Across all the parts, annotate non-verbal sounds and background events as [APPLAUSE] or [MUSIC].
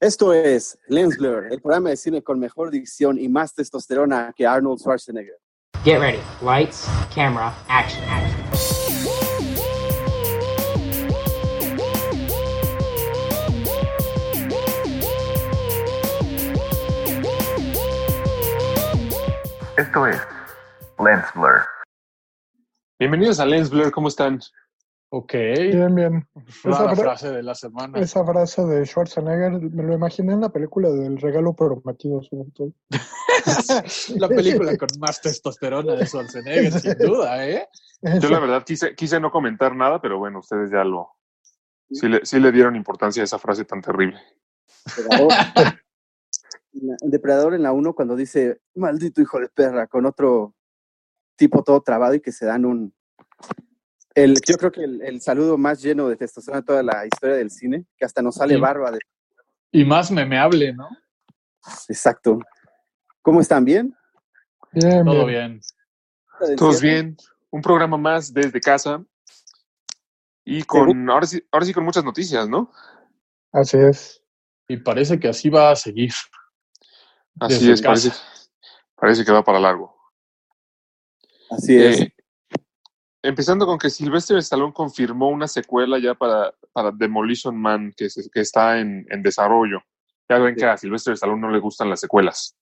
Esto es Lens Blur, el programa de cine con mejor dicción y más testosterona que Arnold Schwarzenegger. Get ready. Lights, camera, action, action. Esto es Lens Blur. Bienvenidos a Lens Blur, ¿cómo están? Ok. Bien, bien. Fue Esa la fra- frase de la semana. Esa frase de Schwarzenegger me lo imaginé en la película del regalo prometido, sobre todo. [LAUGHS] la película con más testosterona de Schwarzenegger, sin duda, ¿eh? Yo la verdad quise, quise no comentar nada, pero bueno, ustedes ya lo... Sí le, sí le dieron importancia a esa frase tan terrible. Depredador. En la- en Depredador en la 1 cuando dice, maldito hijo de perra, con otro tipo todo trabado y que se dan un... El, yo creo que el, el saludo más lleno de testosterona de toda la historia del cine, que hasta nos sale Sí. barba de... Y más memeable, ¿no? Exacto. ¿Cómo están? ¿Bien? Bien, Todo bien. bien. Todos bien, un programa más desde casa y con, ahora sí, ahora sí con muchas noticias, ¿no? Así es. Y parece que así va a seguir. Así es, parece, parece que va para largo. Así es. Empezando con que Sylvester Stallone confirmó una secuela ya para, para Demolition Man que, se- que está en, en desarrollo. Ya ven que a Sylvester Stallone no le gustan las secuelas.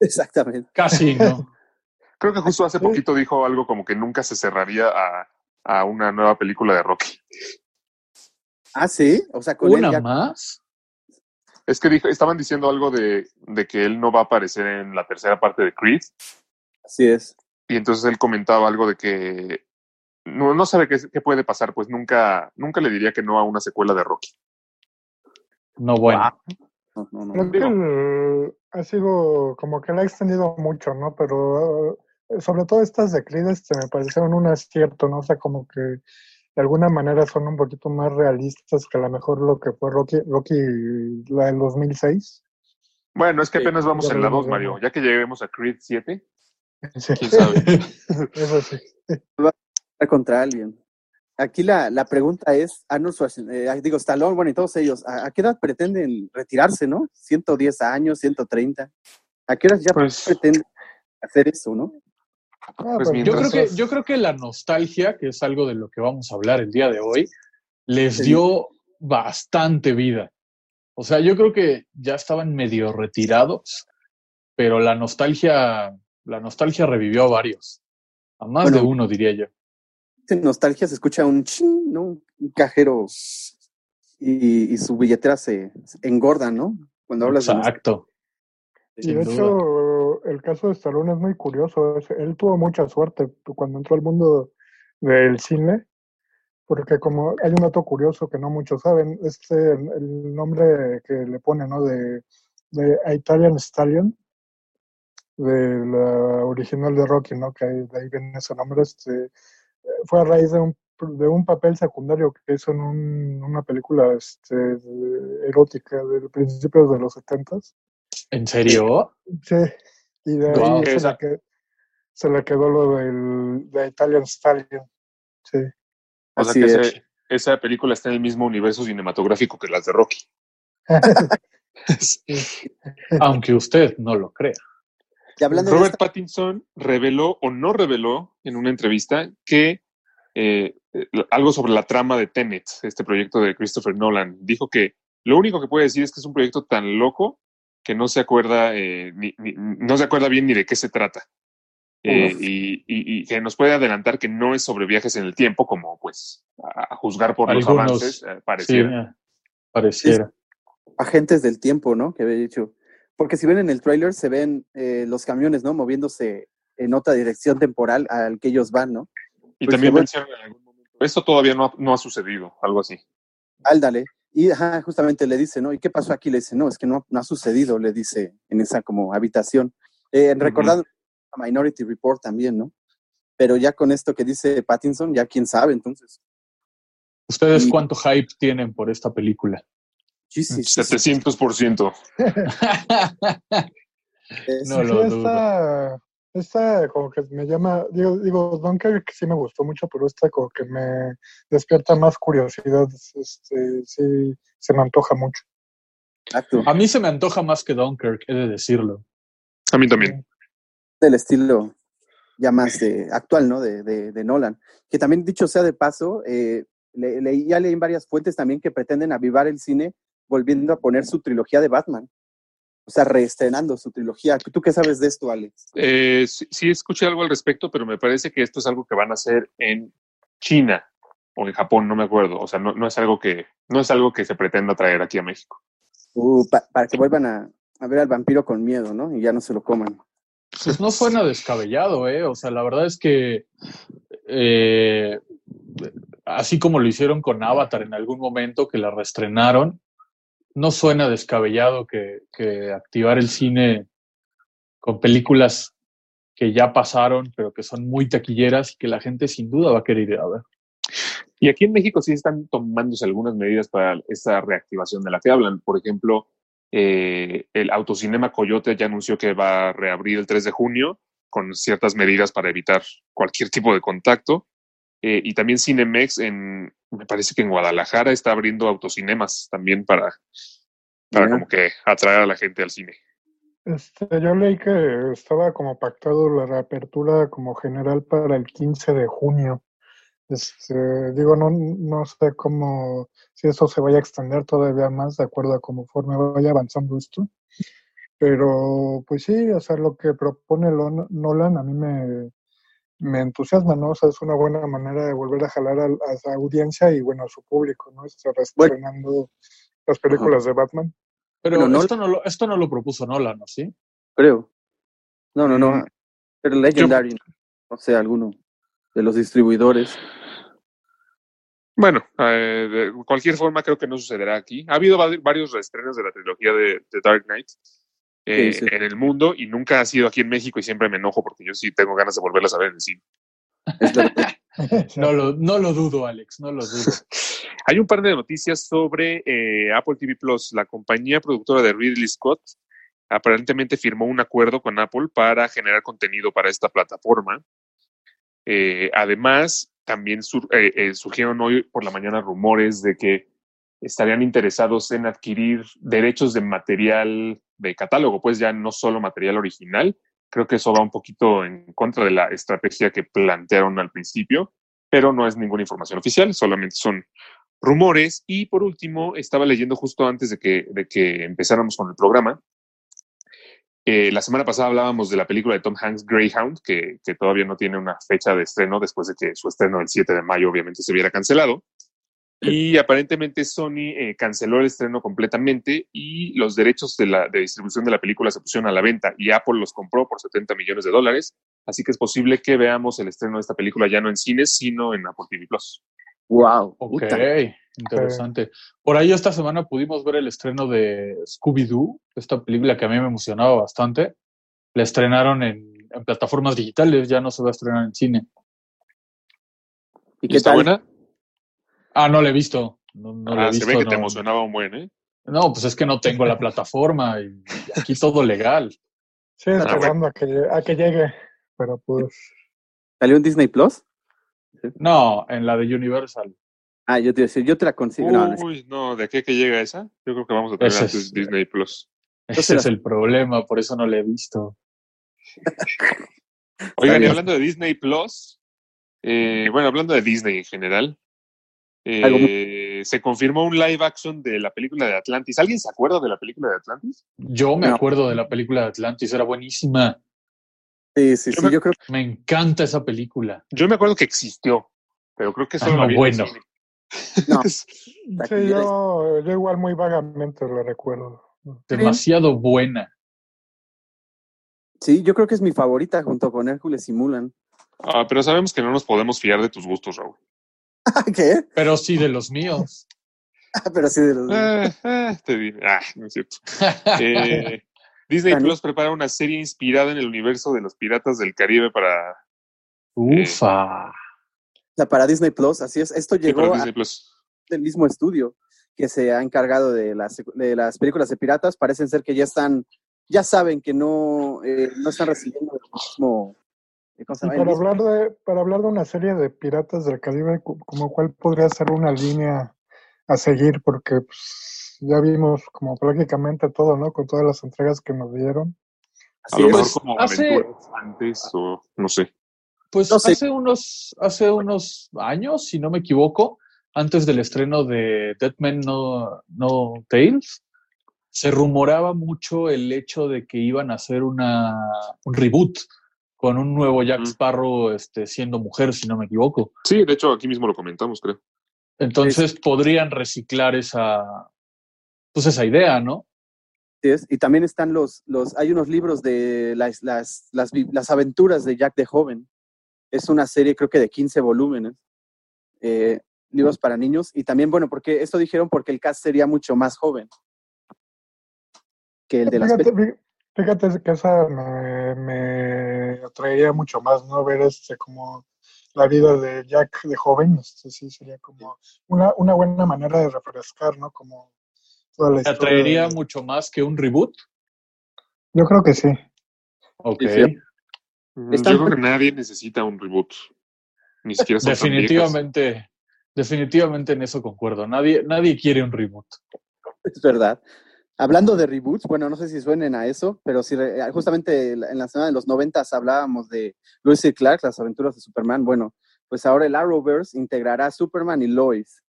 Exactamente. Casi, ¿no? [LAUGHS] Creo que justo hace poquito dijo algo como que nunca se cerraría a, a una nueva película de Rocky. Ah, sí. O sea, con él ¿Una ya... más? Es que dijo, estaban diciendo algo de, de que él no va a aparecer en la tercera parte de Creed. Así es. Y entonces él comentaba algo de que no, no sabe qué, qué puede pasar, pues nunca, nunca le diría que no a una secuela de Rocky. No, bueno. No, no, no. Creo que el- ha sido como que la ha extendido mucho, ¿no? Pero eh, sobre todo estas de Creed este, me parecieron un acierto, ¿no? O sea, como que de alguna manera son un poquito más realistas que a lo mejor lo que fue Rocky, Rocky la del 2006. Bueno, es que Sí, apenas vamos ya en la veremos, 2, Mario. Ya que lleguemos a Creed 7, Sí. quién sabe. [LAUGHS] Eso sí. [LAUGHS] Contra alguien. Aquí la, la pregunta es, Arnold Schwarzenegger, eh, digo, Stallone, bueno, y todos ellos, ¿a, a qué edad pretenden retirarse, no? ¿110 años, 130? ¿A qué horas ya Pues- pretenden hacer eso, no? Ah, Pues Yo creo, que, yo creo que la nostalgia, que es algo de lo que vamos a hablar el día de hoy, les Sí. dio bastante vida. O sea, yo creo que ya estaban medio retirados, pero la nostalgia, la nostalgia revivió a varios. A más Bueno. de uno, diría yo. En nostalgia se escucha un ching, ¿no? Un cajero y, y su billetera se, se engorda, ¿no? Cuando hablas de nostalgia. Exacto. Y de duda. hecho, el caso de Stallone es muy curioso. Él tuvo mucha suerte cuando entró al mundo del cine, porque como hay un dato curioso que no muchos saben, este el, el nombre que le pone, ¿no? De, de Italian Stallion, de la original de Rocky, ¿no? Que ahí- de ahí viene ese nombre. Este, fue a raíz de un, de un papel secundario que hizo en un- una película este, erótica de principios de los setentas. ¿En serio? Sí, y de ahí se, Esa- le que- se le quedó lo del de Italian Stallion. Sí. O sea que es. ese- esa película está en el mismo universo cinematográfico que las de Rocky. [LAUGHS] [LAUGHS] Aunque usted no lo crea. Y hablando de Robert esta- Pattinson reveló o no reveló en una entrevista que eh, eh, algo sobre la trama de Tenet, este proyecto de Christopher Nolan. Dijo que lo único que puede decir es que es un proyecto tan loco que no se acuerda eh, ni- ni- no se acuerda bien ni de qué se trata. Eh, y, y- y que nos puede adelantar que no es sobre viajes en el tiempo, como pues a, a juzgar por los avances eh, Sí, pareciera. pareciera. agentes del tiempo, ¿no? Que había dicho. Porque si ven en el tráiler se ven eh, los camiones, ¿no? Moviéndose en otra dirección temporal al que ellos van, ¿no? Y Pues, también mencionan en algún momento, esto todavía no ha, no ha sucedido, algo así. Áldale. Y ajá, justamente le dice, ¿no? ¿Y qué pasó aquí? Le dice, no, es que no, no ha sucedido, le dice en esa como habitación. Eh, recordando a Minority Report también, ¿no? Pero ya con esto que dice Pattinson, ya quién sabe, entonces. ¿Ustedes Y- cuánto hype tienen por esta película? Sí. 700%. Es- No lo dudo. esta, esta como que me llama, digo, digo, Dunkirk sí me gustó mucho, pero esta como que me despierta más curiosidad, este, sí, se me antoja mucho. Exacto. A mí se me antoja más que Dunkirk, he de decirlo. A mí también. Del estilo ya más de, actual, ¿no? De, de, de Nolan. Que también, dicho sea de paso, eh, le, leí- ya leí en varias fuentes también que pretenden avivar el cine volviendo a poner su trilogía de Batman. O sea, reestrenando su trilogía. ¿Tú qué sabes de esto, Alex? Eh, sí, sí escuché algo al respecto, pero me parece que esto es algo que van a hacer en China o en Japón, no me acuerdo. O sea, no, no es algo que no es algo que se pretenda traer aquí a México. Uh, pa- para que vuelvan a, a ver al vampiro con miedo, ¿no? Y ya no se lo coman. Pues no suena descabellado, ¿eh? O sea, la verdad es que eh, así como lo hicieron con Avatar en algún momento, que la reestrenaron, no suena descabellado que, que activar el cine con películas que ya pasaron, pero que son muy taquilleras y que la gente sin duda va a querer ir a ver. Y aquí en México sí están tomándose algunas medidas para esta reactivación de la que hablan. Por ejemplo, eh, el Autocinema Coyote ya anunció que va a reabrir el 3 de junio con ciertas medidas para evitar cualquier tipo de contacto. Eh, y también Cinemex, en, me parece que en Guadalajara está abriendo autocinemas también para, para como que atraer a la gente al cine. Este, yo leí que estaba como pactado la reapertura como general para el 15 de junio. Este, digo, no, no sé cómo, si eso se vaya a extender todavía más de acuerdo a conforme vaya avanzando esto. Pero, pues sí, o sea, lo que propone Nolan a mí me, me entusiasma, ¿no? O sea, es una buena manera de volver a jalar al- a, la audiencia y, bueno, a su público, ¿no? Está reestrenando las películas de Batman. Pero Bueno, no- esto, no lo, esto no lo propuso Nolan, ¿no? ¿Sí? Creo. No, no, no. Mm. Pero Legendary, no sé, alguno de los distribuidores. Bueno, eh, de cualquier forma creo que no sucederá aquí. Ha habido va- varios reestrenos de la trilogía de, de Dark Knight eh, Sí, sí. en el mundo y nunca ha sido aquí en México y siempre me enojo porque yo sí tengo ganas de volverlas a ver en el cine. [LAUGHS] No lo, no lo dudo, Alex, no lo dudo. [LAUGHS] Hay un par de noticias sobre eh, Apple TV Plus. La compañía productora de Ridley Scott aparentemente firmó un acuerdo con Apple para generar contenido para esta plataforma. Eh, además, también sur- eh, eh, surgieron hoy por la mañana rumores de que estarían interesados en adquirir derechos de material de catálogo, pues ya no solo material original. Creo que eso va un poquito en contra de la estrategia que plantearon al principio, pero no es ninguna información oficial, solamente son rumores. Y por último, estaba leyendo justo antes de que, de que empezáramos con el programa. eh, la semana pasada hablábamos de la película de Tom Hanks, Greyhound, que, que todavía no tiene una fecha de estreno después de que su estreno el 7 de mayo obviamente se hubiera cancelado. Y aparentemente Sony eh, canceló el estreno completamente y los derechos de, la, de distribución de la película se pusieron a la venta y Apple los compró por 70 millones de dólares. Así que es posible que veamos el estreno de esta película ya no en cines, sino en Apple TV Plus. Wow. Ok, interesante. Por ahí esta semana pudimos ver el estreno de Scooby-Doo, esta película que a mí me emocionaba bastante. La estrenaron en, en plataformas digitales, ya no se va a estrenar en cine. ¿Y ¿Y qué está tal? buena? Ah, no la he visto. No, no la he Ah, se visto, ve que te emocionaba un buen, ¿eh? No, pues es que no tengo la plataforma y aquí todo legal. Sí, Ah, esperando a, que, a que llegue, pero pues ¿Salió en Disney Plus? No, en la de Universal. Ah, yo te iba a decir, yo te la consigo. No, no es- Uy, no, ¿de qué que llega esa? Yo creo que vamos a tener Ese antes es- Disney Plus. Ese es el problema, por eso no la he visto. Oigan, y hablando de Disney Plus, eh, bueno, hablando de Disney en general, eh, se confirmó un live action de la película de Atlantis. ¿Alguien se acuerda de la película de Atlantis? Yo me No. acuerdo de la película de Atlantis, era buenísima. Sí, sí, Yo sí. me- Yo creo Me encanta esa película. Yo me acuerdo que existió, pero creo que Ah, solo no, en el bueno. No. [LAUGHS] sí, yo, yo igual muy vagamente lo recuerdo. Demasiado buena. Sí, yo creo que es mi favorita junto con Hércules y Mulan. Ah, pero sabemos que no nos podemos fiar de tus gustos, Raúl. [LAUGHS] ¿Qué? Pero sí de los míos. Pero sí de los... Eh, [LAUGHS] eh, te di- ah, no es cierto. Eh, Disney. Plus prepara una serie inspirada en el universo de los piratas del Caribe para, Ufa. O sea, para Disney Plus, así es. Esto llegó Plus. del mismo estudio que se ha encargado de las, de las películas de piratas. Parecen ser que ya están, ya saben que no, eh, no están recibiendo el mismo... para hablar de para hablar de una serie de piratas del Caribe, como cuál podría ser una línea a seguir, porque pues, ya vimos como prácticamente todo, ¿no? Con todas las entregas que nos dieron. A lo es. mejor Pues, como hace- aventuras antes o no sé. Pues No sé. hace unos, hace unos años, si no me equivoco, antes del estreno de Dead Men No, no Tales, se rumoraba mucho el hecho de que iban a hacer una, un reboot con un nuevo Jack. Sparrow este, siendo mujer, si no me equivoco. Sí, de hecho aquí mismo lo comentamos, creo. Entonces podrían reciclar esa, pues esa idea, ¿no? Así es. Y también están los, los, hay unos libros de las, las, las, vi- las aventuras de Jack de joven. Es una serie creo que de 15 volúmenes, eh, libros para niños. Y también, bueno, porque esto dijeron porque el cast sería mucho más joven que el de las Fíjate, fí- fíjate que esa me, me atraería mucho más, ¿no? Ver este como la vida de Jack de joven, este sí sería como una, una buena manera de refrescar, ¿no? Como toda la ¿Te historia. atraería de- mucho más que un reboot? Yo creo que sí. Ok. Sí, sí. Mm, Están- Yo creo que nadie necesita un reboot. Ni siquiera son. Definitivamente, definitivamente en eso concuerdo. Nadie, nadie quiere un reboot. Es verdad. Hablando de reboots, bueno, no sé si suenen a eso, pero si re- eh, justamente en la semana de los noventas hablábamos de Lois y Clark, las aventuras de Superman. Bueno, pues ahora el Arrowverse integrará a Superman y Lois.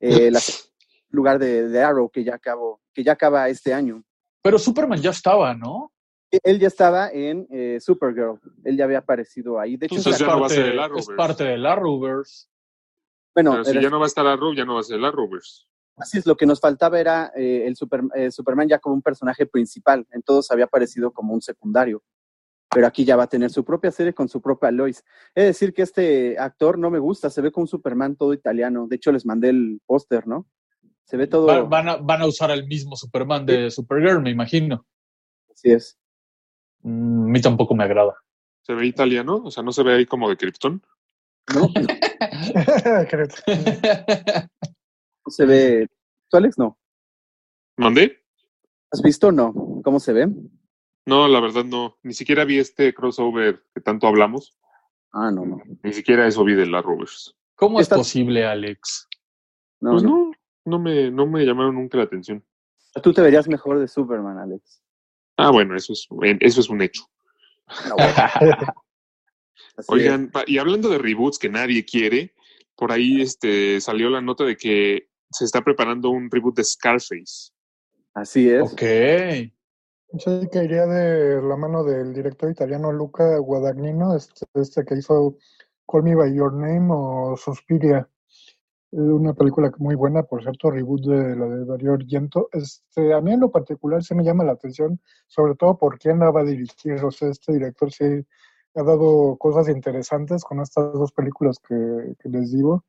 Eh, la- lugar de, de Arrow que ya acabó, que ya acaba este año. Pero Superman ya estaba, ¿no? Él ya estaba en eh, Supergirl, él ya había aparecido ahí. De hecho, Entonces es ya no va a parte, ser el es Arrowverse. parte del Arrowverse. bueno, Pero si ya no va a estar Arrow, ya no va a ser el Arrowverse. Así es, lo que nos faltaba era eh, el Super- eh, Superman ya como un personaje principal, en todos había aparecido como un secundario. Pero aquí ya va a tener su propia serie con su propia Lois. Es decir, que este actor no me gusta, se ve como un Superman todo italiano. De hecho, les mandé el póster, ¿no? Se ve todo. Va- van, a, van a usar el mismo Superman de Supergirl, me imagino. Así es. Mm, a mí tampoco me agrada. ¿Se ve italiano? O sea, ¿no se ve ahí como de Krypton? ¿No? [LAUGHS] [LAUGHS] [LAUGHS] No se ve. ¿Tú, Alex? No. ¿Mandé? ¿Has visto? No. ¿Cómo se ve? No, la verdad no. Ni siquiera vi este crossover que tanto hablamos. Ah, no, no. Ni siquiera eso vi del Arrowverse. ¿Cómo es posible, Alex? No, pues no. no, no me, no me llamaron nunca la atención. Tú te verías mejor de Superman, Alex. Ah, bueno, eso es, eso es un hecho. No, bueno, [LAUGHS] así es. Oigan, y hablando de reboots que nadie quiere, por ahí este, salió la nota de que se está preparando un reboot de Scarface. Así es. ok. Sí, que iría de la mano del director italiano Luca Guadagnino, este, este que hizo Call Me By Your Name o Suspiria. Eh, Una película muy buena, por cierto, reboot de la de Dario Argento. Este, a mí en lo particular sí me llama la atención, sobre todo por quién la va a dirigir. O sea, este director sí ha dado cosas interesantes con estas dos películas que, que les digo.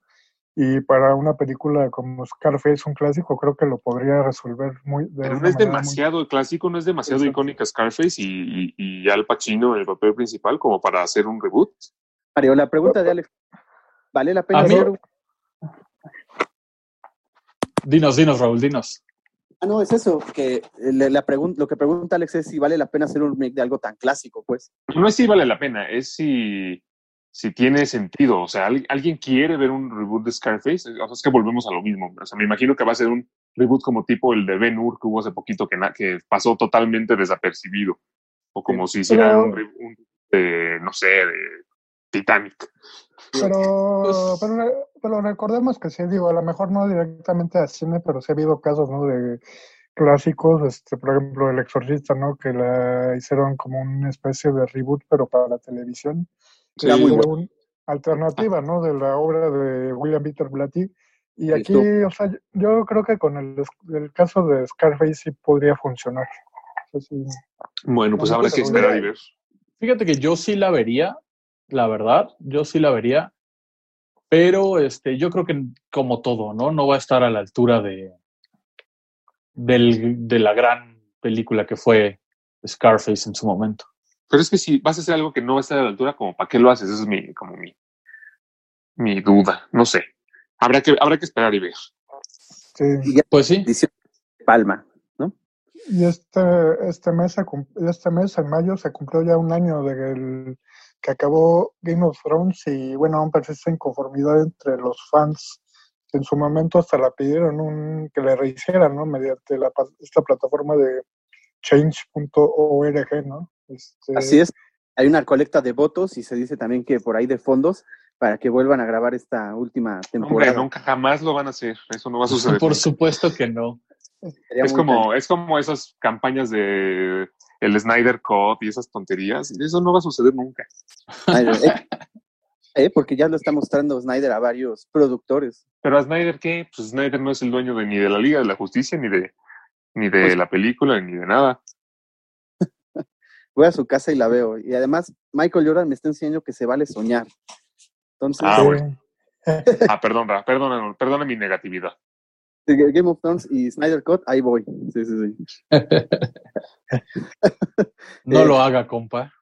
Y para una película como Scarface, un clásico, creo que lo podría resolver muy de Pero no es muy- demasiado clásico, no es demasiado Exacto. icónica Scarface y, y, y Al Pacino en el papel principal como para hacer un reboot. Mario, la pregunta de Alex. ¿Vale la pena hacer un- Dinos, dinos, Raúl, dinos. Ah, no, es eso, que le- la lo que pregunta Alex es si vale la pena hacer un remake de algo tan clásico, pues. No es si vale la pena, es si, si tiene sentido. O sea, ¿al- ¿alguien quiere ver un reboot de Scarface? O sea, es que volvemos a lo mismo. O sea, me imagino que va a ser un reboot como tipo el de Ben Hur que hubo hace poquito que, pasó totalmente desapercibido. O como si hicieran Pero- un, re- un de, no sé, de Titanic. Pero, Pues- pero recordemos que sí, digo, a lo mejor no directamente a cine, pero sí ha habido casos, ¿no? De clásicos, este, por ejemplo, El Exorcista, ¿no? Que la hicieron como una especie de reboot, pero para la televisión. Sí, Era muy Era bueno. una alternativa, ¿no? De la obra de William Peter Blatty. Y aquí, o sea, yo- creo que con el, el caso de Scarface sí podría funcionar. O sea, sí. Bueno, pues No, habrá que esperar y ver. Fíjate que yo sí la vería, la verdad, yo sí la vería, pero este, yo creo que como todo, ¿no? No va a estar a la altura de, del- de la gran película que fue Scarface en su momento. Pero es que si vas a hacer algo que no va a estar a la altura, como para qué lo haces, esa es mi, como mi, mi duda. No sé. Habrá que, habrá que esperar y ver. sí. Y ya Pues sí, de Palma, ¿no? Y este, este mes, este mes, en mayo, se cumplió ya un año de el- que acabó Game of Thrones y bueno, aún persiste inconformidad entre los fans en su momento hasta la pidieron un, que le rehicieran, ¿no? Mediante la, esta plataforma de change.org, ¿no? Este, Así es. Hay una colecta de votos y se dice también que por ahí de fondos para que vuelvan a grabar esta última Hombre, temporada. nunca jamás lo van a hacer. Eso no va a [LAUGHS] suceder. Por supuesto que no. Sería es como, es como esas campañas de el Snyder Cut y esas tonterías. Eso no va a suceder nunca. Ay, [LAUGHS] eh, eh, porque ya lo está mostrando Snyder a varios productores. Pero a Snyder, ¿qué? Pues Snyder no es el dueño de, ni de la Liga de la Justicia, ni de, ni de Pues- la película, ni de nada. Voy a su casa y la veo. Y además, Michael Jordan me está enseñando que se vale soñar. Entonces, Ah, bueno. [LAUGHS] Ah, perdón, Ra, perdona, perdona mi negatividad. Game of Thrones y Snyder Cut, ahí voy. Sí, sí, sí. [LAUGHS] No lo haga, compa.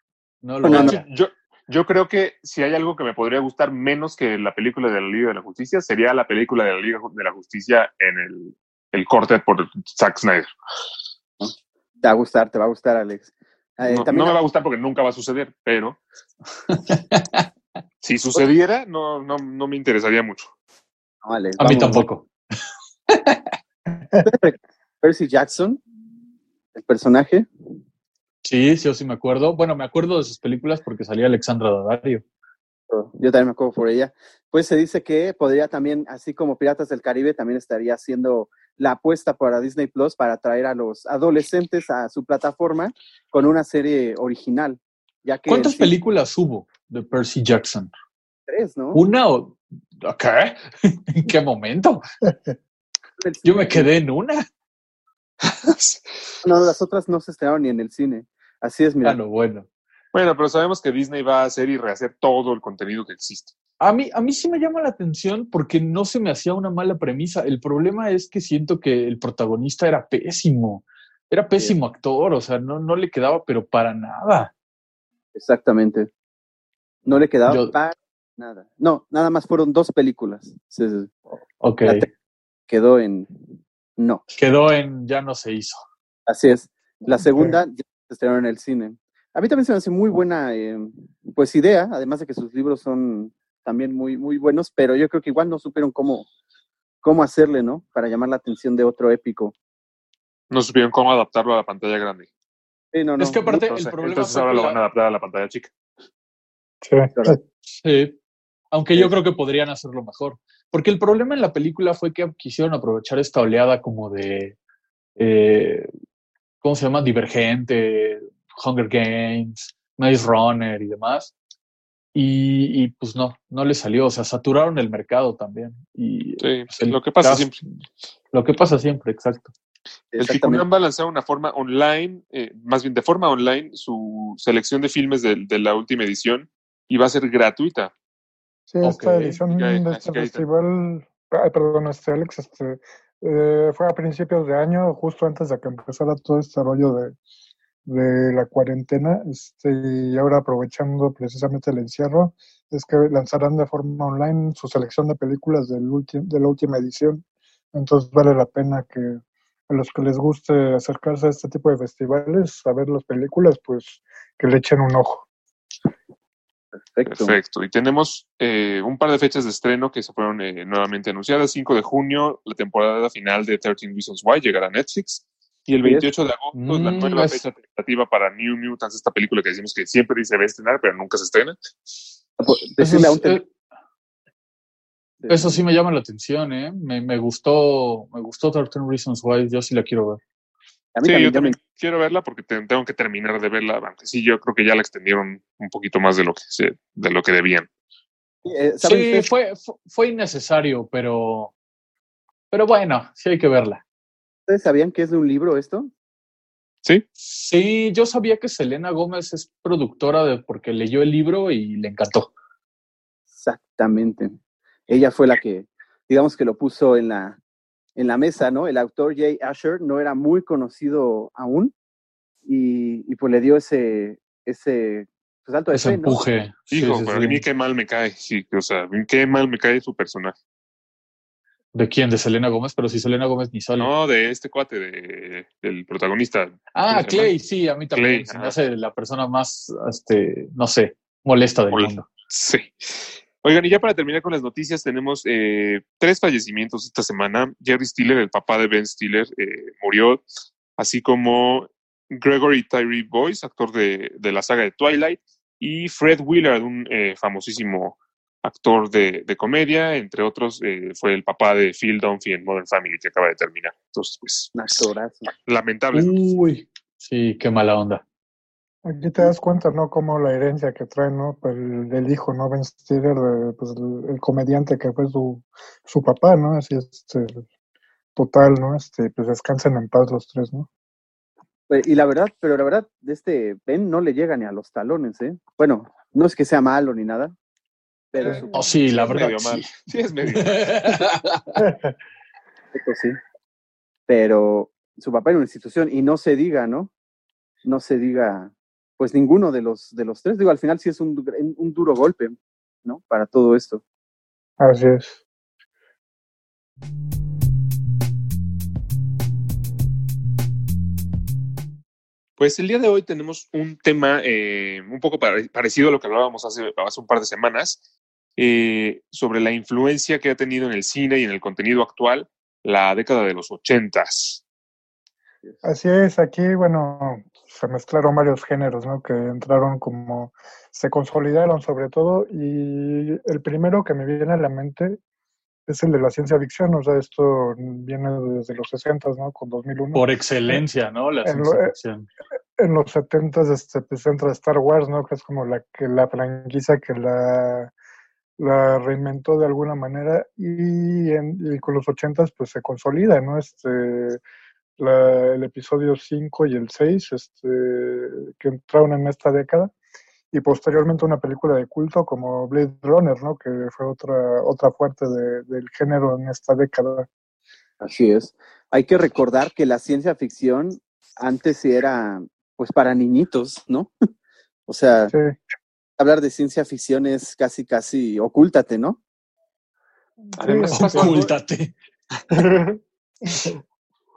No lo no, no. haga. Yo, yo creo que si hay algo que me podría gustar menos que la película de la Liga de la Justicia, sería la película de la Liga de la Justicia en el, el corte por Zack Snyder. Te va a gustar, te va a gustar, Alex. Eh, No, también no me va a gustar porque nunca va a suceder, pero [LAUGHS] si sucediera, no, no, no me interesaría mucho. A mí tampoco. [LAUGHS] Percy Jackson, el personaje. Sí, sí, yo sí me acuerdo. Bueno, me acuerdo de sus películas porque salía Alexandra Daddario. Yo también me acuerdo por ella. Pues se dice que podría también, así como Piratas del Caribe, también estaría haciendo la apuesta para Disney Plus para atraer a los adolescentes a su plataforma con una serie original. Ya que ¿Cuántas sí, películas hubo de Percy Jackson? Tres, ¿no? ¿Una o qué? [LAUGHS] ¿En qué momento? Yo me quedé en una. No, las otras no se estrenaron ni en el cine. Así es, mira. Ah, no, bueno. Bueno, pero sabemos que Disney va a hacer y rehacer todo el contenido que existe. A mí, a mí sí me llama la atención porque no se me hacía una mala premisa. El problema es que siento que el protagonista era pésimo. Era pésimo actor, o sea, no, no le quedaba, pero para nada. Exactamente. No le quedaba Yo- para nada. No, nada más fueron dos películas. Ok. Quedó en no. Quedó en ya no se hizo. Así es. La segunda ya se estrenó en el cine. A mí también se me hace muy buena eh, pues idea, además de que sus libros son también muy, muy buenos, pero yo creo que igual no supieron cómo, cómo hacerle, ¿no? Para llamar la atención de otro épico. No supieron cómo adaptarlo a la pantalla grande. Sí, no, no. Es que aparte- Entonces, el problema entonces ahora lo van a adaptar a la pantalla chica. Sí. Aunque yo creo que podrían hacerlo mejor. Porque el problema en la película fue que quisieron aprovechar esta oleada como de. eh, ¿Cómo se llama? Divergente, Hunger Games, Maze Runner y demás. Y, y, pues no, no le salió. O sea, saturaron el mercado también. Y Sí, pues, el lo que pasa siempre. Lo que pasa siempre, exacto. El. Ficunam va a lanzar una forma online, eh, más bien de forma online, su selección de filmes de, de la última edición y va a ser gratuita. Sí, esta edición de este festival, ay, perdón, este Alex, este, eh, fue a principios de año, justo antes de que empezara todo este rollo de, de la cuarentena, este, y ahora aprovechando precisamente el encierro, es que lanzarán de forma online su selección de películas del de la última edición. Entonces vale la pena que a los que les guste acercarse a este tipo de festivales, a ver las películas, pues que le echen un ojo. Perfecto. Perfecto. Y tenemos eh, un par de fechas de estreno que se fueron eh, nuevamente anunciadas. 5 de junio, la temporada final de 13 Reasons Why llegará a Netflix. Y el Así es. 28 de agosto es la Mm, nueva es- fecha tentativa para New Mutants, esta película que decimos que siempre dice va a estrenar, pero nunca se estrena. Por- Eso, Decirle a un es- tel- eh, eso sí me llama la atención, ¿eh? Me, me gustó, me gustó 13 Reasons Why, yo sí la quiero ver. a mí Sí, también, yo me- también quiero verla porque te- tengo que terminar de verla. Aunque sí, yo creo que ya la extendieron un poquito más de lo que, se- de lo que debían. eh, ¿saben Sí, ustedes? fue, fue, fue innecesario, pero, pero bueno, sí hay que verla. ¿Ustedes sabían que es de un libro esto? ¿Sí? Sí, yo sabía que Selena Gómez es productora de porque leyó el libro y le encantó. Exactamente. Ella fue la que, digamos que lo puso en la, en la mesa, ¿no? El autor Jay Asher no era muy conocido aún y, y pues le dio ese, ese pues, alto de Ese fe, ¿no? empuje. Sí, Hijo, sí, pero sí. a mí qué mal me cae. Sí, o sea, qué mal me cae su personaje. ¿De quién? ¿De Selena Gómez? Pero si Selena Gómez ni sale. No, de este cuate, de, del protagonista. ah. Clay, sí, a mí también. Clay, se me hace la persona más, este, no sé, molesta del Mol- mundo. Sí. Oigan, y ya para terminar con las noticias, tenemos eh, tres fallecimientos esta semana. Jerry Stiller, el papá de Ben Stiller, eh, murió, así como Gregory Tyree Boyce, actor de, de la saga de Twilight, y Fred Willard, un eh, famosísimo actor de, de comedia, entre otros, eh, fue el papá de Phil Dunphy en Modern Family, que acaba de terminar. Entonces, pues, Un actorazo. lamentable. Uy, sí, qué mala onda. Aquí te das cuenta, ¿no? Como la herencia que trae, ¿no? Pues, el, hijo, ¿no? Ben Stiller, de, pues, el, el comediante que fue su, su papá, ¿no? Así este, total, ¿no? Este, pues descansen en paz los tres, ¿no? Pues, Y la verdad, pero la verdad, de este Ben no le llega ni a los talones, ¿eh? Bueno, no es que sea malo ni nada, pero Sí. su Oh, sí, la verdad. medio mal. Sí. Sí, es medio. [LAUGHS] papá sí. Pero su papá en una institución, y no se diga, ¿no? No se diga, pues ninguno de los, de los tres. Digo, al final sí es un, un duro golpe, ¿no? Para todo esto. Así es. Pues el día de hoy tenemos un tema eh, un poco pare- parecido a lo que hablábamos hace, hace un par de semanas, eh, sobre la influencia que ha tenido en el cine y en el contenido actual la década de los ochentas. Así es, aquí, bueno, se mezclaron varios géneros, ¿no? Que entraron como, se consolidaron sobre todo, y el primero que me viene a la mente es el de la ciencia ficción, o sea, esto viene desde los 60, ¿no? Con 2001. Por excelencia, ¿no? La En lo- ciencia eh, ficción. En los 70 este, pues entra Star Wars, ¿no? Que es como la, que, la franquicia que la, la reinventó de alguna manera, y, en, y con los 80 pues se consolida, ¿no? Este, la- el episodio 5 y el 6, este, que entraron en esta década, y posteriormente una película de culto como Blade Runner, ¿no? Que fue otra, otra fuerte de- del género en esta década. Así es. Hay que recordar que la ciencia ficción antes era, pues, para niñitos, ¿no? [LAUGHS] O sea, Sí, hablar de ciencia ficción es casi, casi ocúltate, ¿no? Además, sí, pasó algo- Ocúltate.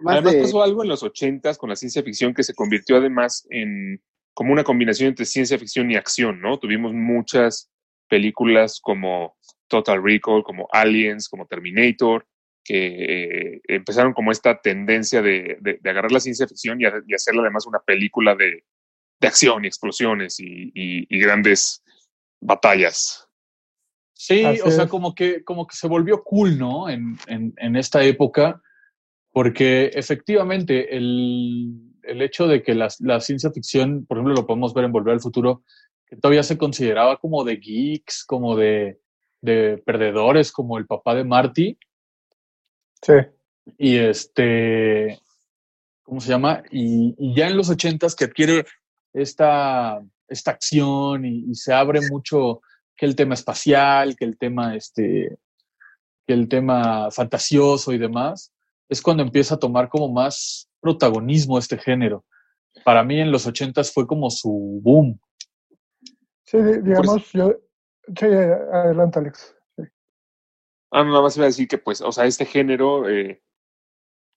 Más Además de- pasó algo en los ochentas con la ciencia ficción que se convirtió además en como una combinación entre ciencia ficción y acción, ¿no? Tuvimos muchas películas como Total Recall, como Aliens, como Terminator, que eh, empezaron como esta tendencia de, de- de agarrar la ciencia ficción y hacerla además una película de, de acción y explosiones y, y- y grandes batallas. Sí, Así o sea, es. como que, como que se volvió cool, ¿no? En, en, en esta época, porque efectivamente el, el hecho de que la, la ciencia ficción, por ejemplo, lo podemos ver en Volver al Futuro, que todavía se consideraba como de geeks, como de, de perdedores, como el papá de Marty, sí. y este, ¿cómo se llama? Y, y ya en los ochentas que adquiere esta, esta acción y, y se abre mucho que el tema espacial, que el tema, este, que el tema fantasioso y demás, es cuando empieza a tomar como más protagonismo este género. Para mí en los ochentas fue como su boom. Sí, di- digamos, yo... Sí, adelante, Alex. Ah, nada más iba a decir que, pues, o sea, este género eh,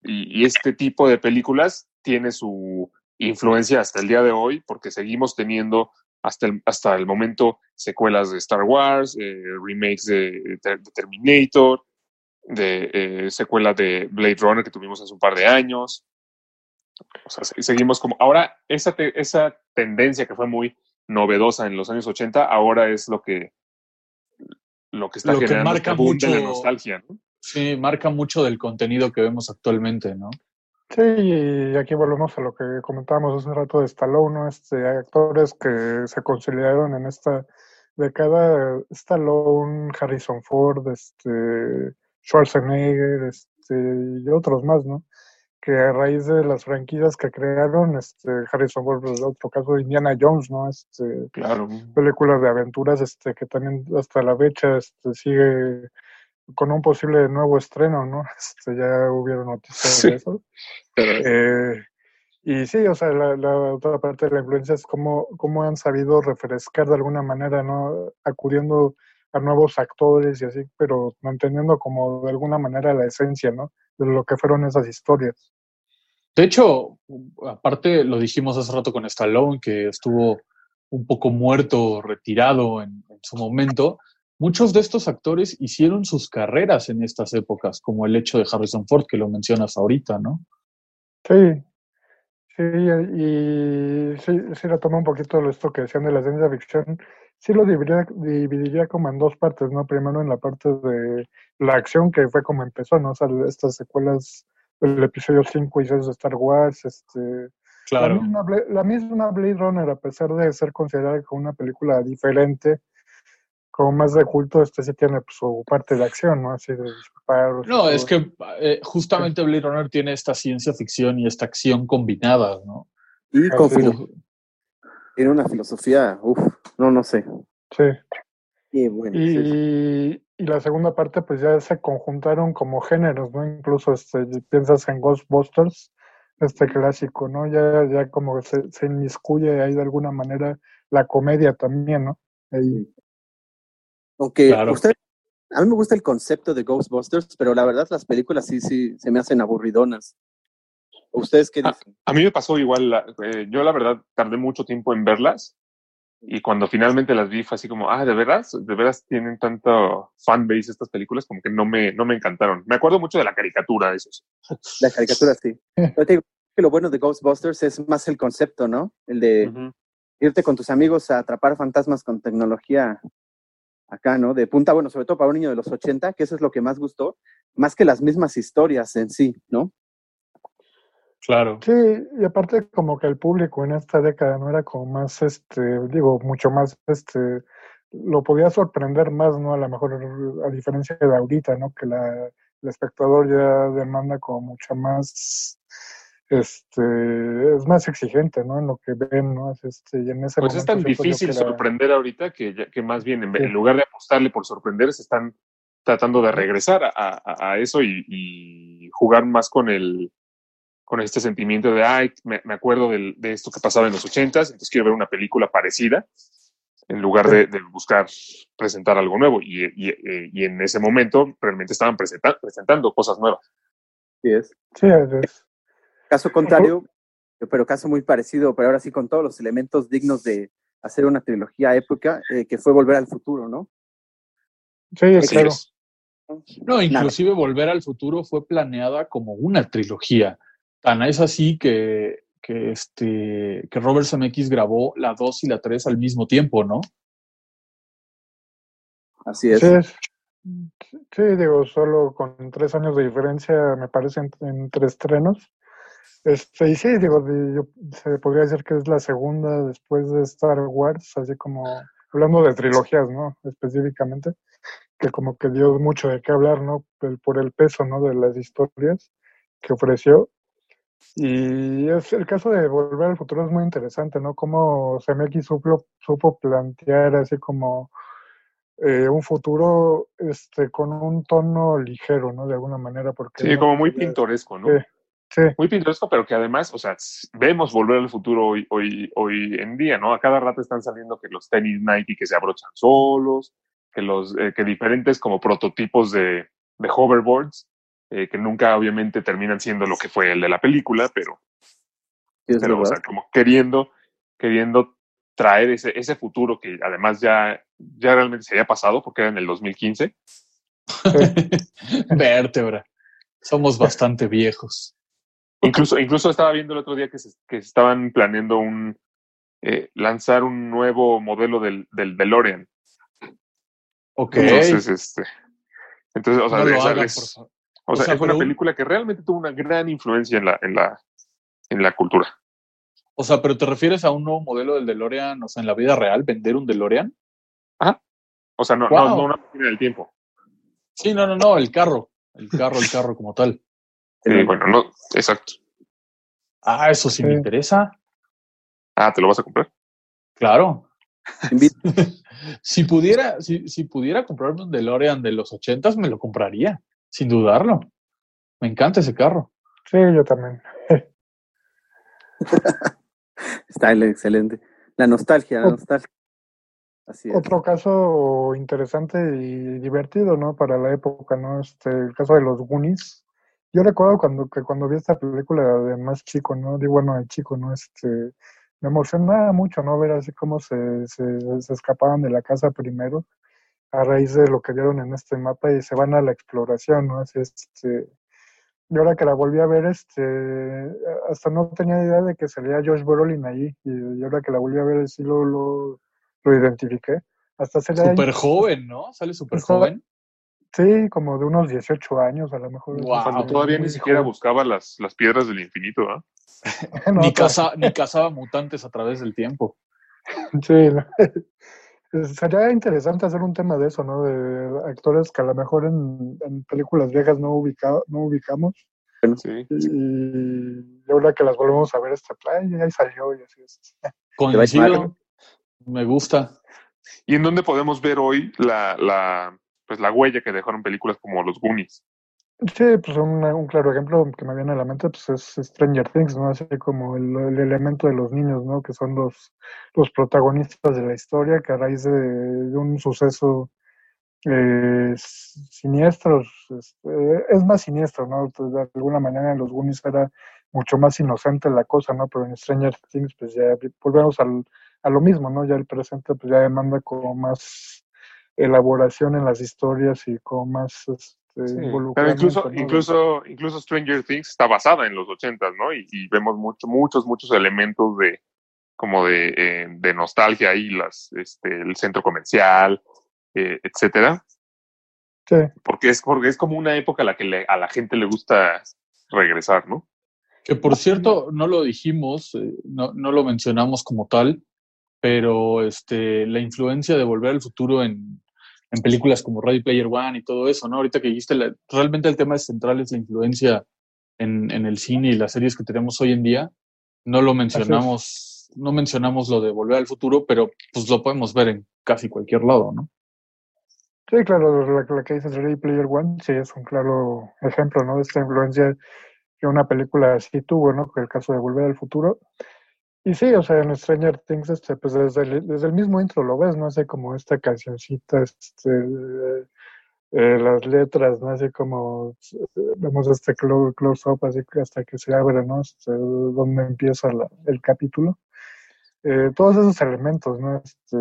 y, y este tipo de películas tiene su influencia hasta el día de hoy, porque seguimos teniendo hasta el, hasta el momento secuelas de Star Wars, eh, remakes de, de Terminator, de eh, secuela de Blade Runner que tuvimos hace un par de años. O sea, se- seguimos como. Ahora, esa, te- esa tendencia que fue muy novedosa en los años 80, ahora es lo que lo que está Lo que generando marca este boom de la mucho- nostalgia, ¿no? Sí, marca mucho del contenido que vemos actualmente, ¿no? Sí, y aquí volvemos a lo que comentábamos hace un rato de Stallone, ¿no? Este, actores que se consolidaron en esta década, Stallone, Harrison Ford, este, Schwarzenegger, este, y otros más, ¿no? Que a raíz de las franquicias que crearon, este, Harrison Ford, en otro caso, Indiana Jones, ¿no? Este, Claro. películas de aventuras, este, que también hasta la fecha, este, sigue con un posible nuevo estreno, ¿no? [LAUGHS] Este, ya hubieron noticias Sí. de eso. Pero, Eh, y sí, o sea, la, la otra parte de la influencia es cómo, cómo han sabido refrescar de alguna manera, ¿no? Acudiendo a nuevos actores y así, pero manteniendo como de alguna manera la esencia, ¿no? De lo que fueron esas historias. De hecho, aparte lo dijimos hace rato con Stallone, que estuvo un poco muerto, retirado en, en su momento, muchos de estos actores hicieron sus carreras en estas épocas, como el hecho de Harrison Ford, que lo mencionas ahorita, ¿no? Sí, sí, y sí, sí retomó un poquito esto que decían de la ciencia ficción. Sí lo dividiría, dividiría como en dos partes, ¿no? Primero en la parte de la acción, que fue como empezó, ¿no? O sea, estas secuelas del episodio 5 y 6 de Star Wars, este... La Claro. misma, Bla- la misma Blade Runner, a pesar de ser considerada como una película diferente, como más de culto, este sí tiene pues, su parte de acción, ¿no? Así de disparos. y No, es que eh, justamente Blade Runner tiene esta ciencia ficción y esta acción combinadas, ¿no? Y con tiene una filosofía, uff, no, no sé. Sí. Qué bueno. sí. Y, y la segunda parte, pues ya se conjuntaron como géneros, ¿no? Incluso este, piensas en Ghostbusters, este clásico, ¿no? Ya, ya como se, se inmiscuye ahí de alguna manera la comedia también, ¿no? Ahí. Aunque Claro. usted, a mí me gusta el concepto de Ghostbusters, pero la verdad las películas sí, sí, se me hacen aburridonas. ¿Ustedes qué dicen? A mí me pasó igual. la- eh, yo, la verdad, tardé mucho tiempo en verlas. Y cuando finalmente las vi, fue así como, ah, ¿de veras? ¿De veras tienen tanto fanbase estas películas? Como que no me, no me encantaron. Me acuerdo mucho de la caricatura, eso sí. La caricatura sí. [LAUGHS] Pero te digo que lo bueno de Ghostbusters es más el concepto, ¿no? El de irte con tus amigos a atrapar fantasmas con tecnología acá, ¿no? De punta, bueno, sobre todo para un niño de los 80, que eso es lo que más gustó, más que las mismas historias en sí, ¿no? Claro. Sí, y aparte como que el público en esta década no era como más, este, digo, mucho más, este, lo podía sorprender más, ¿no? A lo mejor a diferencia de ahorita, ¿no? Que la, el espectador ya demanda como mucha más, este, es más exigente, ¿no? En lo que ven, ¿no? Es este, y en ese Pues es tan difícil que era- sorprender ahorita que, ya- que más bien, en, Sí. en lugar de apostarle por sorprender, se están tratando de regresar a, a- a eso y, y jugar más con el con este sentimiento de, ay, me, me acuerdo del- de esto que pasaba en los ochentas, entonces quiero ver una película parecida, en lugar de, de buscar presentar algo nuevo. Y, y- eh, y en ese momento realmente estaban presenta- presentando cosas nuevas. Sí es. Sí, es, Caso contrario, pero caso muy parecido, pero ahora sí con todos los elementos dignos de hacer una trilogía épica, eh, que fue Volver al Futuro, ¿no? sí, Así claro. es. No, inclusive Volver al Futuro fue planeada como una trilogía. Tan es así que, que, este, que Robert Zemeckis grabó la 2 y la 3 al mismo tiempo, ¿no? Así es. Sí, es- sí, digo, solo con tres años de diferencia, me parece, en- entre estrenos. Este, y sí, digo, yo, se podría decir que es la segunda después de Star Wars, así como hablando de trilogías, ¿no? Específicamente, que como que dio mucho de qué hablar, ¿no? El- por el peso, ¿no? De las historias que ofreció. Y es el caso de Volver al Futuro es muy interesante, ¿no? Cómo CMX supo, supo plantear así como eh, un futuro este con un tono ligero, ¿no? De alguna manera, porque Sí, no como muy pintoresco, ¿no? Sí. Sí, Muy pintoresco, pero que además, o sea, vemos volver al futuro hoy, hoy, hoy en día, ¿no? A cada rato están saliendo que los tenis Nike que se abrochan solos, que los, eh, que diferentes como prototipos de, de hoverboards, eh, que nunca obviamente terminan siendo lo que fue el de la película, pero, Sí, pero o verdad. sea, como queriendo, queriendo traer ese, ese futuro que además ya, ya realmente se había pasado porque era en el 2015. [LAUGHS] Vértebra. Somos bastante viejos. Incluso, incluso estaba viendo el otro día que, se, que estaban planeando un eh, lanzar un nuevo modelo del, del DeLorean. Ok. Entonces, este, entonces, o sea, no hagan, o sea, es una un- película que realmente tuvo una gran influencia en la, en la, en la cultura. O sea, pero te refieres a un nuevo modelo del DeLorean, o sea, en la vida real, vender un DeLorean? O sea, no, no, Wow. no una máquina del tiempo. Sí, no, no, no, el carro. El carro, el carro como tal. Sí, bueno, no, exacto. Ah, eso sí me interesa. Ah, ¿te lo vas a comprar? Claro. [LAUGHS] Si pudiera, si, si pudiera comprarme un DeLorean de los ochentas, me lo compraría, sin dudarlo. Me encanta ese carro. sí, yo también. [LAUGHS] Está excelente. La nostalgia, la nostalgia. Así es. Otro caso interesante y divertido, ¿no? Para la época, ¿no? Este, el caso de los Goonies. Yo recuerdo cuando que cuando vi esta película de más chico, ¿no? Digo, bueno, de chico, ¿no? Este, me emocionaba mucho, ¿no? Ver así cómo se, se, se escapaban de la casa primero. a raíz de lo que vieron en este mapa y se van a la exploración, ¿no? Así, este, y ahora que la volví a ver, este, hasta no tenía idea de que salía Josh Brolin ahí, y, ahora que la volví a ver, sí lo, lo, lo identifiqué. Hasta Súper joven, ¿no? Sale súper joven. Sí, como de unos 18 años a lo mejor. Guau. Cuando todavía ni siquiera joven. buscaba las, las piedras del infinito, ¿ah? [LAUGHS] No, ni, pero- caza, ni cazaba mutantes a través del tiempo. Sí, no. [LAUGHS] sería interesante hacer un tema de eso, ¿no? De actores que a lo mejor en, en películas viejas no, ubica, no ubicamos Sí. y ahora que las volvemos a ver, este play, ahí salió y así es. [LAUGHS] Coincido. Me gusta. ¿Y en dónde podemos ver hoy la, la, pues, la huella que dejaron películas como Los Goonies? Sí, pues un, un claro ejemplo que me viene a la mente pues es Stranger Things, ¿no? Así como el, el elemento de los niños, ¿no? Que son los, los protagonistas de la historia, que a raíz de, un suceso eh, siniestro, este, es más siniestro, ¿no? De alguna manera en los Goonies era mucho más inocente la cosa, ¿no? Pero en Stranger Things pues ya volvemos al, a lo mismo, ¿no? Ya el presente pues ya demanda como más elaboración en las historias y como más este, Pero involucramiento, incluso, ¿no? incluso, incluso Stranger Things está basada en los ochentas, ¿no? Y, y vemos mucho, muchos, muchos elementos de como de, eh, de nostalgia ahí, las, este, el centro comercial, eh, etcétera. Sí, Porque es, porque es como una época a la que le- a la gente le gusta regresar, ¿no? Que por cierto, no lo dijimos, eh, no, no lo mencionamos como tal, pero este, la influencia de Volver al Futuro en, en películas como Ready Player One y todo eso, ¿no? Ahorita que dijiste, la- realmente el tema central es la influencia en, en el cine y las series que tenemos hoy en día. No lo mencionamos, no mencionamos lo de Volver al Futuro, pero pues lo podemos ver en casi cualquier lado, ¿no? sí, claro, la, la que dices Ready Player One, sí, es un claro ejemplo, ¿no? De esta influencia que una película así tuvo, ¿no? Que el caso de Volver al Futuro. Y sí, o sea, en Stranger Things, este, pues desde el, desde el mismo intro lo ves, ¿no? Así como esta cancioncita, este, eh, las letras, ¿no? Así como eh, vemos este clo- close-up, así que hasta que se abre, ¿no? Este, donde empieza la- el capítulo. Eh, todos esos elementos, ¿no? Este,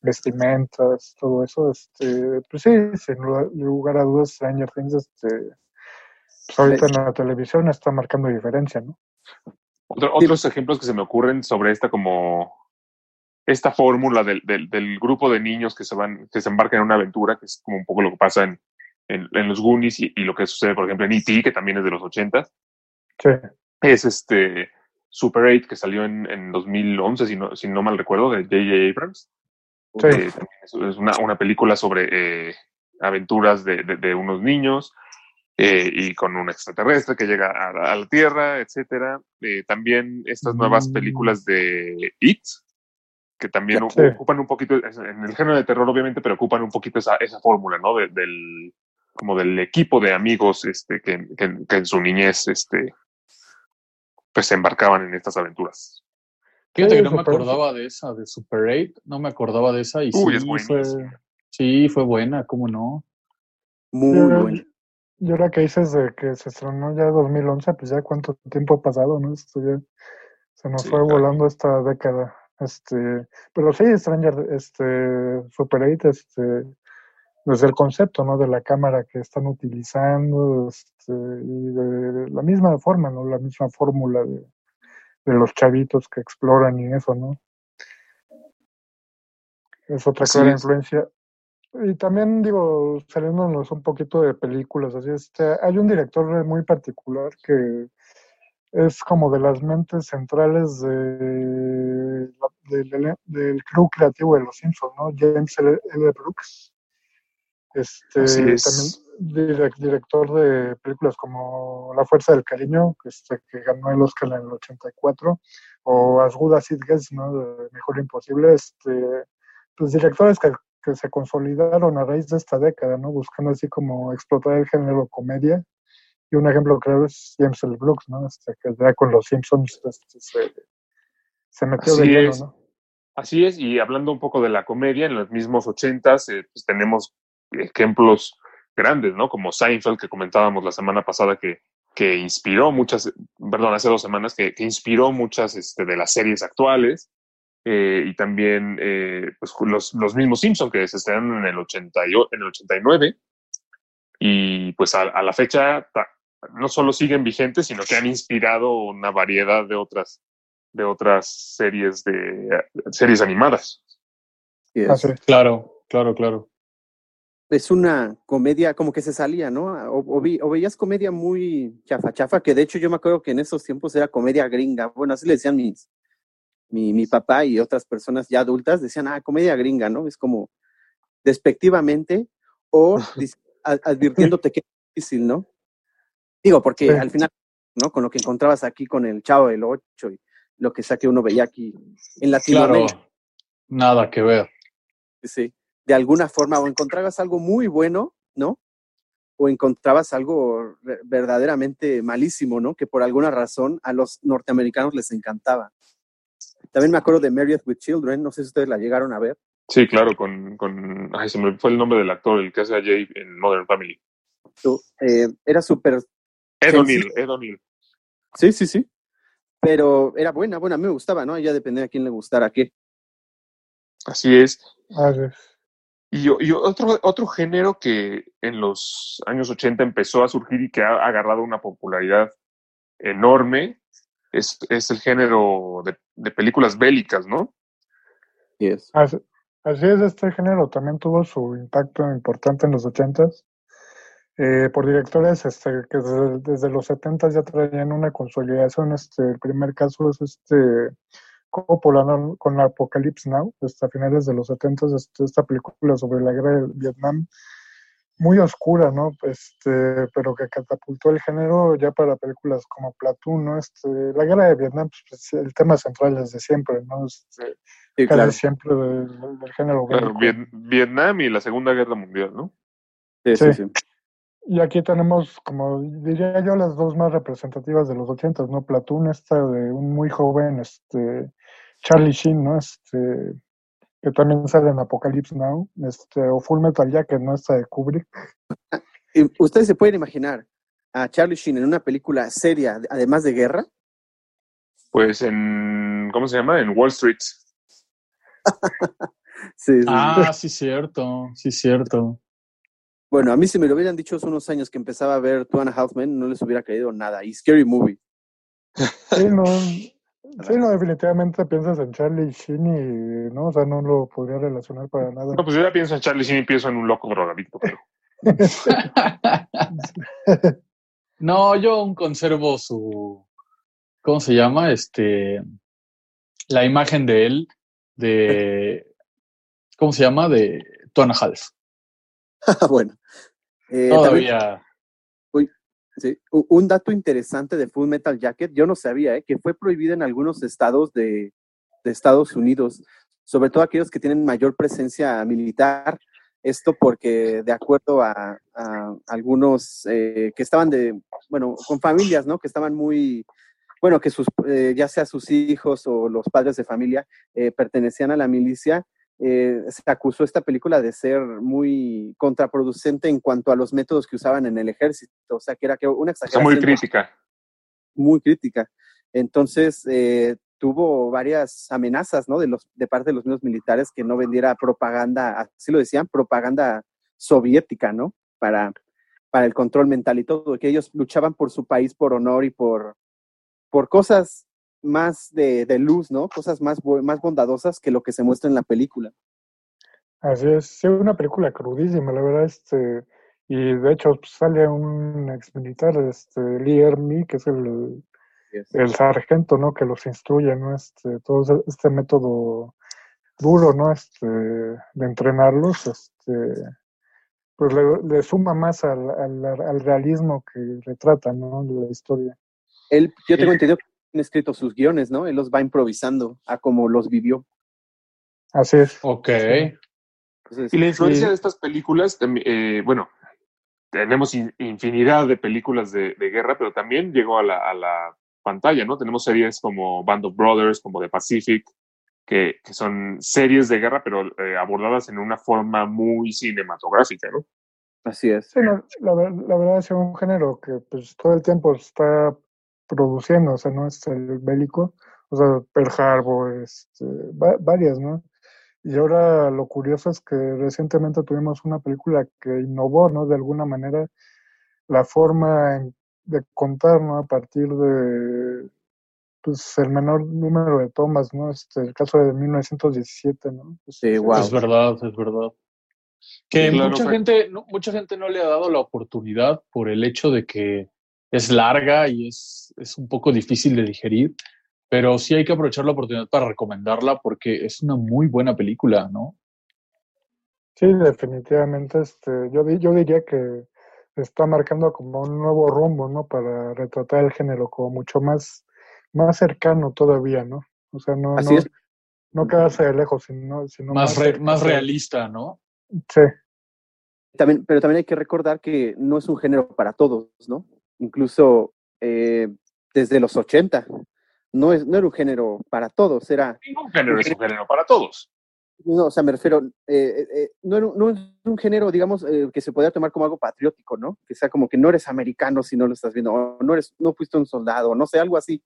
vestimentas, todo eso, este, pues sí, sin lu- lugar a dudas, Stranger Things, este, pues ahorita en la televisión está marcando diferencia, ¿no? Otro- otros ejemplos que se me ocurren sobre esta como esta fórmula del, del, del grupo de niños que se van, que se embarcan en una aventura, que es como un poco lo que pasa en, en, en los Goonies y, y lo que sucede, por ejemplo, en E.T., que también es de los 80, Sí, es este Super 8 que salió en, en 2011, si no, si no mal recuerdo, de J.J. Abrams. Sí. Eh, es una, una película sobre eh, aventuras de, de, de unos niños eh, y con un extraterrestre que llega a, a la Tierra, etcétera. Eh, también estas nuevas Mm. películas de It, que también Sí. ocupan un poquito, en el género de terror obviamente, pero ocupan un poquito esa, esa fórmula, ¿no? De- del, como del equipo de amigos este, que, que- que en su niñez este, pues se embarcaban en estas aventuras. Fíjate que no me acordaba de esa, de Super 8, no me acordaba de esa y Uy, sí, es fue, sí, fue buena, ¿cómo no? Muy bueno. Y ahora que dices de que se estrenó ya 2011, pues ya cuánto tiempo ha pasado, ¿no? Esto ya se nos Sí, fue claro. volando esta década. Este, pero sí, Stranger, este, Super 8, este, desde el concepto, ¿no? De la cámara que están utilizando, este, y de la misma forma, ¿no? La misma fórmula de, de los chavitos que exploran y eso, ¿no? Es otra Así clara es. influencia. Y también, digo, saliéndonos un poquito de películas, así este, hay un director muy particular que es como de las mentes centrales de, la- del- del- crew creativo de Los Simpsons, ¿no? James L. L. Brooks. Este, Así es. también direc- director de películas como La Fuerza del Cariño, que, este, que ganó el Oscar en el 84, o As Good As It Gets, ¿no? De Mejor Imposible, este, pues directores que, que se consolidaron a raíz de esta década, ¿no? Buscando así como explotar el género comedia. Y un ejemplo claro es James L. Brooks, ¿no? Este, que ya con los Simpsons este, se, se metió de Así lleno, es. ¿no? Así es, y hablando un poco de la comedia, en los mismos ochentas, eh, pues tenemos ejemplos grandes, ¿no? Como Seinfeld, que comentábamos la semana pasada, que, que inspiró muchas, perdón, hace dos semanas, que, que inspiró muchas este, de las series actuales. Eh, y también eh, pues, los, los mismos Simpson que se estrenaron en el, 80 y, en el 89 y pues a, a la fecha ta- no solo siguen vigentes, sino que han inspirado una variedad de otras de otras series de series animadas. Sí, es, Así es. Claro, claro, claro. es una comedia como que se salía, ¿no? O, o vi- o veías comedia muy chafa, chafa, que de hecho yo me acuerdo que en esos tiempos era comedia gringa. Bueno, así le decían mis, mi, mi papá y otras personas ya adultas, decían, ah, comedia gringa, ¿no? Es como despectivamente o advirtiéndote que es difícil, ¿no? Digo, porque Sí. al final, ¿no? Con lo que encontrabas aquí con el Chavo del Ocho y lo que sea que uno veía aquí en Claro, Latinoamérica. nada que ver. Sí, de alguna forma, o encontrabas algo muy bueno, ¿no? O encontrabas algo verdaderamente malísimo, ¿no? Que por alguna razón a los norteamericanos les encantaba. También me acuerdo de Married with Children, no sé si ustedes la llegaron a ver. Sí, claro, con, con ay, se me fue el nombre del actor, el que hace a Jay en Modern Family. Tú, eh, era súper, Ed Sí, O'Neill, sí. Ed O'Neill. sí, sí, sí. Pero era buena, bueno, a mí me gustaba, ¿no? Ya dependía a quién le gustara qué. Así es. Así es. Y, y otro, otro género que en los años 80 empezó a surgir y que ha agarrado una popularidad enorme es, es el género de, de películas bélicas, ¿no? Sí es. Así, así es, este género también tuvo su impacto importante en los ochentas, eh, por directores este, que desde, desde los setentas ya traían una consolidación. Este, el primer caso es este Coppola ¿no? con Apocalypse Now, hasta finales de los setentas, este, esta película sobre la guerra de Vietnam, muy oscura, ¿no? Este, pero que catapultó el género ya para películas como Platoon, ¿no? Este, la guerra de Vietnam, pues, el tema central desde siempre, ¿no? Este, Sí, casi claro. siempre del, del género Claro. Viet- Vietnam y la Segunda Guerra Mundial, ¿no? Sí, sí, Sí. sí. Y aquí tenemos, como diría yo, las dos más representativas de los ochentas, ¿no? Platoon, esta de un muy joven, este, Charlie Sheen, ¿no? Este, que también sale en Apocalypse Now, este, o Full Metal Jacket, ¿no? Esta de Kubrick. Ustedes se pueden imaginar a Charlie Sheen en una película seria, además de guerra. Pues en, ¿cómo se llama? En Wall Street. [LAUGHS] Sí, sí, sí. Ah, sí, cierto, sí, cierto. Bueno, a mí si me lo hubieran dicho hace unos años que empezaba a ver Two and a Half Men, no les hubiera creído nada. Y Scary Movie. Sí, no, sí, no, definitivamente piensas en Charlie Sheen y, ¿no? O sea, no lo podría relacionar para nada. No, pues yo ya pienso en Charlie Sheen y pienso en un loco drogadicto, pero [LAUGHS] No, yo aún conservo su, ¿cómo se llama? Este, la imagen de él, de, ¿cómo se llama? De Two and a Half. [LAUGHS] bueno. Eh, también, Todavía, sí, un dato interesante de Full Metal Jacket, yo no sabía, eh, que fue prohibido en algunos estados de, Estados Unidos, sobre todo aquellos que tienen mayor presencia militar. Esto porque, de acuerdo a, algunos eh, que estaban de, bueno, con familias, ¿no? Que estaban muy, bueno, que sus, eh, ya sea sus hijos o los padres de familia pertenecían a la milicia, eh, se acusó esta película de ser muy contraproducente en cuanto a los métodos que usaban en el ejército, o sea, que era que una exageración muy crítica. muy crítica. Entonces, eh, tuvo varias amenazas, ¿no? De, los, de parte de los mismos militares que no vendiera propaganda, así lo decían, propaganda soviética, ¿no? Para, para el control mental y todo, que ellos luchaban por su país, por honor y por, por cosas más de, de luz, ¿no? Cosas más, más bondadosas que lo que se muestra en la película. Así es, sí, una película crudísima, la verdad, este, y de hecho pues, sale un ex militar, este, Lee Ermey, que es el, el sargento, ¿no? Que los instruye, ¿no? Este, todo este método duro, ¿no? Este, de entrenarlos, este, pues le, le suma más al, al, al realismo que retrata, ¿no? De la historia. Él, yo tengo entendido que tiene escrito sus guiones, ¿no? Él los va improvisando a como los vivió. Así es. ok. Entonces, Y la influencia sí. de estas películas, eh, bueno, tenemos in- infinidad de películas de, de guerra, pero también llegó a la, a la pantalla, ¿no? Tenemos series como Band of Brothers, como The Pacific, que, que son series de guerra, pero eh, abordadas en una forma muy cinematográfica, ¿no? Así es. Sí, la, ver- la verdad es un género que pues todo el tiempo está produciendo, o sea, no es el bélico, O sea, Pearl Harbor, este, va- varias, ¿no? Y ahora lo curioso es que recientemente tuvimos una película que innovó, ¿no? De alguna manera la forma de contar, ¿no? A partir de pues el menor número de tomas, ¿no? Este, el caso de 1917, ¿no? Pues, Sí, wow. Es verdad, es verdad. Que Claro, mucha fue- gente, no, mucha gente no le ha dado la oportunidad por el hecho de que es larga y es, es un poco difícil de digerir, pero sí hay que aprovechar la oportunidad para recomendarla porque es una muy buena película, ¿no? Sí, definitivamente, este, yo, di- yo diría que está marcando como un nuevo rumbo, ¿no? Para retratar el género como mucho más, más cercano todavía, ¿no? O sea, no, Así no, es. no quedarse de lejos, sino, sino Más, re- cerca, más realista, ¿no? Sí, También, pero también hay que recordar que no es un género para todos, ¿no? Incluso eh, desde los 80, no, es, no era un género para todos, era, Ningún género es un género para todos. no, o sea, me refiero, eh, eh, no, es un género, digamos, eh, que se podría tomar como algo patriótico, ¿no? Que sea como que no eres americano si no lo estás viendo, o no, eres, no fuiste un soldado, no sé, algo así,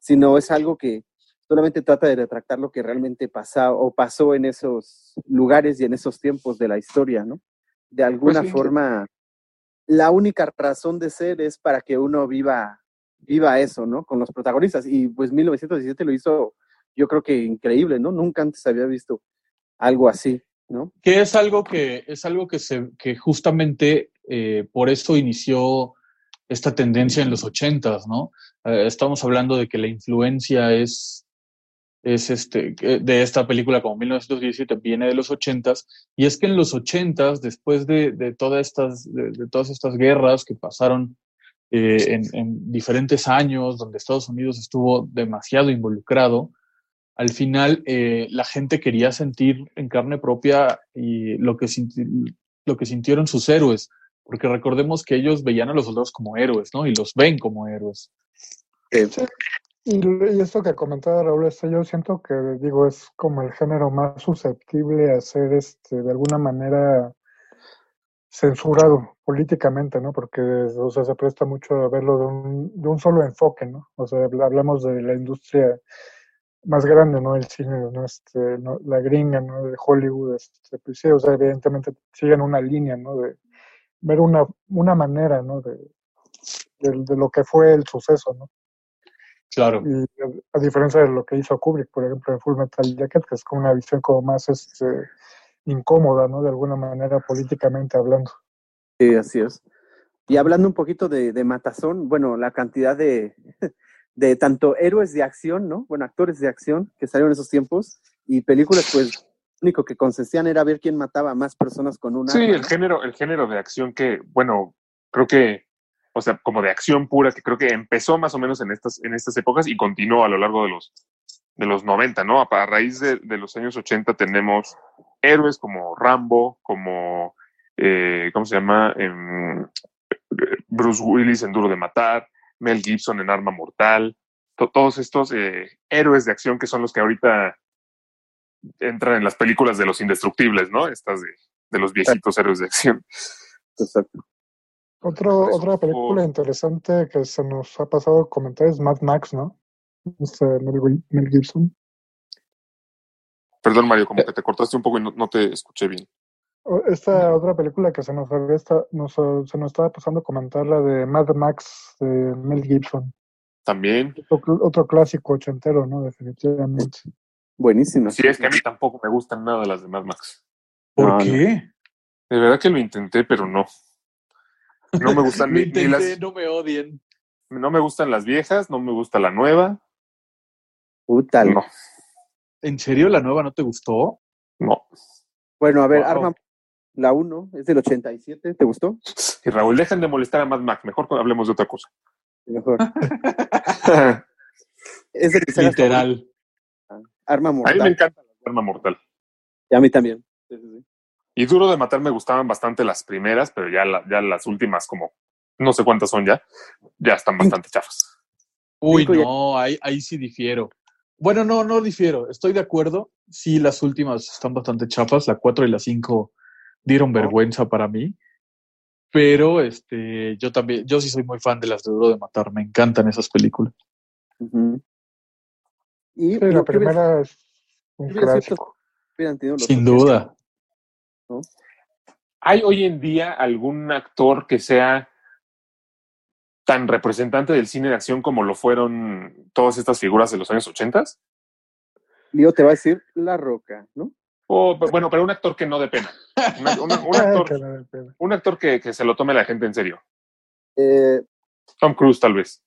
sino es algo que solamente trata de retractar lo que realmente pasa o pasó en esos lugares y en esos tiempos de la historia, ¿no? De alguna sí. forma, la única razón de ser es para que uno viva, viva eso, ¿no? Con los protagonistas. Y pues 1917 lo hizo, yo creo que increíble, ¿no? Nunca antes había visto algo así, ¿no? Que es algo que, es algo que, se, que justamente eh, por eso inició esta tendencia en los ochentas, ¿no? Eh, estamos hablando de que la influencia es, es este, de esta película como 1917 viene de los ochentas, y es que en los ochentas, después de, de todas estas, de, de todas estas guerras que pasaron eh, en, en diferentes años, donde Estados Unidos estuvo demasiado involucrado, al final eh, la gente quería sentir en carne propia y lo que, sinti- lo que sintieron sus héroes, porque recordemos que ellos veían a los soldados como héroes, ¿no? Y los ven como héroes. Y, y esto que comentaba Raúl, este, yo siento que, digo, es como el género más susceptible a ser, este, de alguna manera censurado políticamente, ¿no? Porque, o sea, se presta mucho a verlo de un, de un solo enfoque, ¿no? O sea, habl- hablamos de la industria más grande, ¿no? El cine, ¿no? Este. La gringa, ¿no? De Hollywood, este, pues sí, o sea, evidentemente siguen una línea, ¿no? De ver una, una manera, ¿no? De, de, de lo que fue el suceso, ¿no? Claro. Y a, a diferencia de lo que hizo Kubrick, por ejemplo, en Full Metal Jacket, que es como una visión como más este, incómoda, ¿no? De alguna manera políticamente hablando. Sí, así es. Y hablando un poquito de, de Matazón, bueno, la cantidad de, [LAUGHS] de tanto héroes de acción, ¿no? Bueno, actores de acción que salieron en esos tiempos y películas, pues, lo único que consistían era ver quién mataba a más personas con una. Sí, el género, el género de acción que, bueno, creo que, o sea, como de acción pura, que creo que empezó más o menos en estas, en estas épocas y continuó a lo largo de los, de los 90, ¿no? A, raíz de, de los años 80 tenemos héroes como Rambo, como, eh, ¿cómo se llama? Em, Bruce Willis en Duro de Matar, Mel Gibson en Arma Mortal, to- todos estos eh, héroes de acción que son los que ahorita entran en las películas de los indestructibles, ¿no? Estas de, de los viejitos héroes de acción. Exacto. Otro, otra película interesante que se nos ha pasado comentar es Mad Max, ¿no? Este Mel, Mel Gibson. Perdón, Mario, como que te cortaste un poco y no, no te escuché bien. Esta otra película que se nos, había esta- nos, se nos estaba pasando a comentar, la de Mad Max de Mel Gibson. También, Otro, otro clásico ochentero, ¿no? Definitivamente. Buenísima. sí, es que a mí tampoco me gustan nada las de Mad Max. ¿Por No, no. qué? De verdad que lo intenté, pero no. No me gustan ni, las, no me odien. no me gustan las viejas, no me gusta la nueva. Puta, No, ¿En serio la nueva no te gustó? no. Bueno, a ver, Wow. Arma, la 1 es del 87, ¿te gustó? Y Raúl, dejen de molestar a Mad Max, mejor hablemos de otra cosa. Mejor. [LAUGHS] es de Literal. Arma A mí me Mortal. encanta la arma mortal. Y a mí también. Sí, sí, sí. Y Duro de Matar me gustaban bastante las primeras, pero ya, la- ya las últimas, como no sé cuántas son ya, ya están bastante chafas. Uy, no, ahí, ahí sí difiero. Bueno, no, no difiero. Estoy de acuerdo. Sí, las últimas están bastante chafas. La 4 y la 5 dieron vergüenza para mí. Pero este, yo también, yo sí soy muy fan de las de Duro de Matar. Me encantan esas películas. Y la primera es un clásico. Sin 80, duda. ¿No? ¿Hay hoy en día algún actor que sea tan representante del cine de acción como lo fueron todas estas figuras de los años 80? Lío te va a decir La Roca, ¿no? O, bueno, pero un actor que no de pena. Una- [LAUGHS] una- un actor, un que se lo tome la gente en serio. Eh, Tom Cruise, tal vez.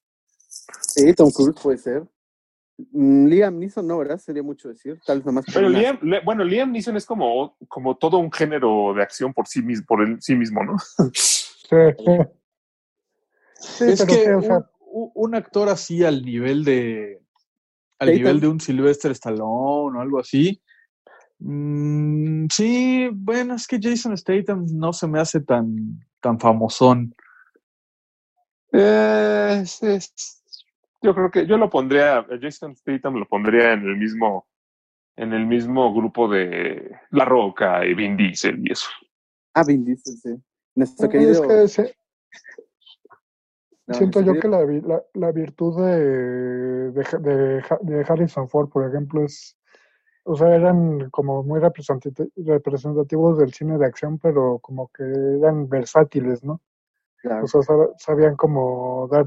sí, Tom Cruise puede ser. Mm, Liam Neeson no, ¿verdad? Sería mucho decir. Tal vez nomás por Pero Liam, le- bueno, Liam Neeson es como, como todo un género de acción por sí mismo, por el, sí mismo, ¿no? Sí. [LAUGHS] Sí, es pero que un, un- un actor así al nivel de al nivel de un Sylvester Stallone o algo así. mm, sí, bueno, es que Jason Statham no se me hace tan, tan famosón. Eh, es- es- yo creo que yo lo pondría, a Jason Statham lo pondría en el mismo, en el mismo grupo de La Roca y Vin Diesel y eso. Ah, Vin Diesel, sí. Nuestro es querido. que se- no, siento yo que la, vi- la, la virtud de, de, de Harrison Ford, por ejemplo, es, o sea, eran como muy representati- representativos del cine de acción, pero como que eran versátiles, ¿no? claro. O sea, sab- sabían como dar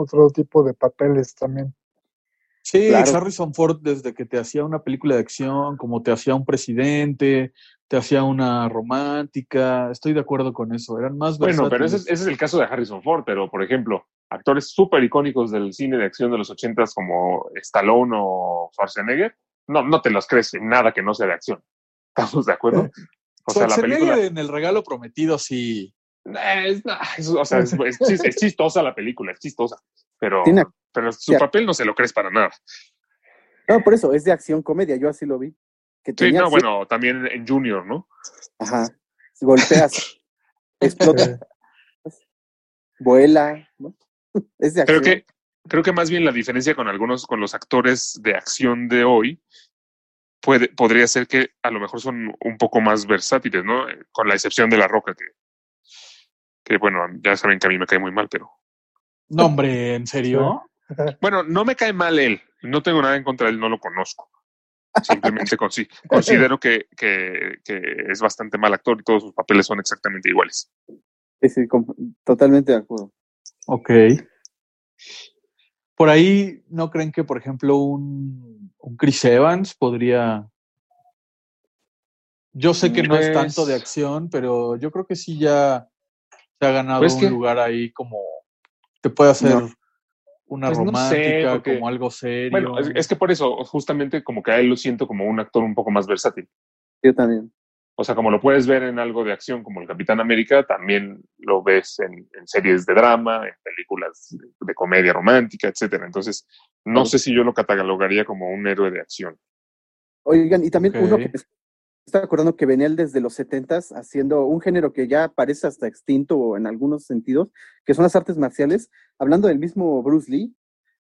otro tipo de papeles también. Sí, Claro. Harrison Ford desde que te hacía una película de acción, como te hacía un presidente, te hacía una romántica, estoy de acuerdo con eso, eran más Bueno, pero ese, es- versátiles. ese es el caso de Harrison Ford, pero por ejemplo, actores súper icónicos del cine de acción de los ochentas como Stallone o Schwarzenegger, no, no te los crees en nada que no sea de acción. ¿Estamos de acuerdo? O sea, la Schwarzenegger película... en el regalo prometido sí. Eh, es- nah, es- o sea, es, es chis- es chistosa la película, es chistosa, pero, Tiene- pero su Ya. papel no se lo crees para nada. No, por eso, es de acción comedia, yo así lo vi. Que Sí, tenía no, bueno, también en Junior, ¿no? Ajá. Golpeas, [LAUGHS] explota, vuela, ¿no? [LAUGHS] Es de acción. Creo que, creo que más bien la diferencia con algunos, con los actores de acción de hoy, puede, podría ser que a lo mejor son un poco más versátiles, ¿no? Con la excepción de La Roca, que, que bueno, ya saben que a mí me cae muy mal, pero No, hombre, ¿en serio? bueno, no me cae mal él, no tengo nada en contra de él, no lo conozco. Simplemente consi- [LAUGHS] considero que, que, que es bastante mal actor y todos sus papeles son exactamente iguales. Sí, sí, totalmente de acuerdo. Ok. Por ahí, ¿no creen que, por ejemplo, un, un Chris Evans podría... Yo sé que no es Pues- tanto de acción, pero yo creo que sí ya se ha ganado Pues un que- lugar ahí como... Te puede hacer No. una Pues no sé, romántica, porque- como algo serio. Bueno, es, es que por eso, justamente como que a él lo siento como un actor un poco más versátil. Yo también. O sea, como lo puedes ver en algo de acción como el Capitán América, también lo ves en, en series de drama, en películas de, de comedia romántica, etcétera. Entonces, no sé si yo lo catalogaría como un héroe de acción. Oigan, y también uno que está acordando que venía él desde los setentas haciendo un género que ya parece hasta extinto en algunos sentidos, que son las artes marciales, hablando del mismo Bruce Lee,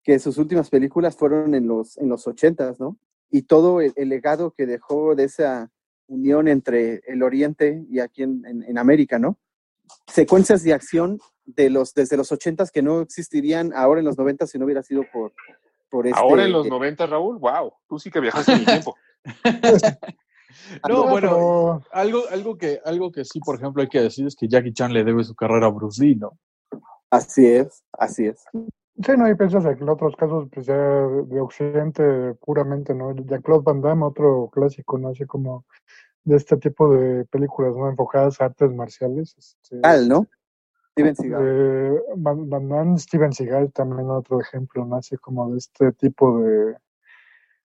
que sus últimas películas fueron en los, en los ochentas, ¿no? Y todo el, el legado que dejó de esa unión entre el Oriente y aquí en, en- en América, ¿no? Secuencias de acción de los, desde los ochentas que no existirían ahora en los noventas si no hubiera sido por, por este... Ahora en los 90, Raúl, wow, tú sí que viajaste en el [LAUGHS] tiempo. [LAUGHS] [LAUGHS] No, bueno, pero- algo, algo, que, algo que sí, por ejemplo, hay que decir es que Jackie Chan le debe su carrera a Bruce Lee, ¿no? Así es, así es. Sí, no, y piensas en otros casos, pues ya de de Occidente puramente, ¿no? De Claude Van Damme, otro clásico, ¿no? Así como de este tipo de películas, ¿no? Enfocadas a artes marciales. este, Al, ¿no? Steven Seagal. eh, Van, Van Damme, Steven Seagal también otro ejemplo, ¿no? Así como de este tipo de,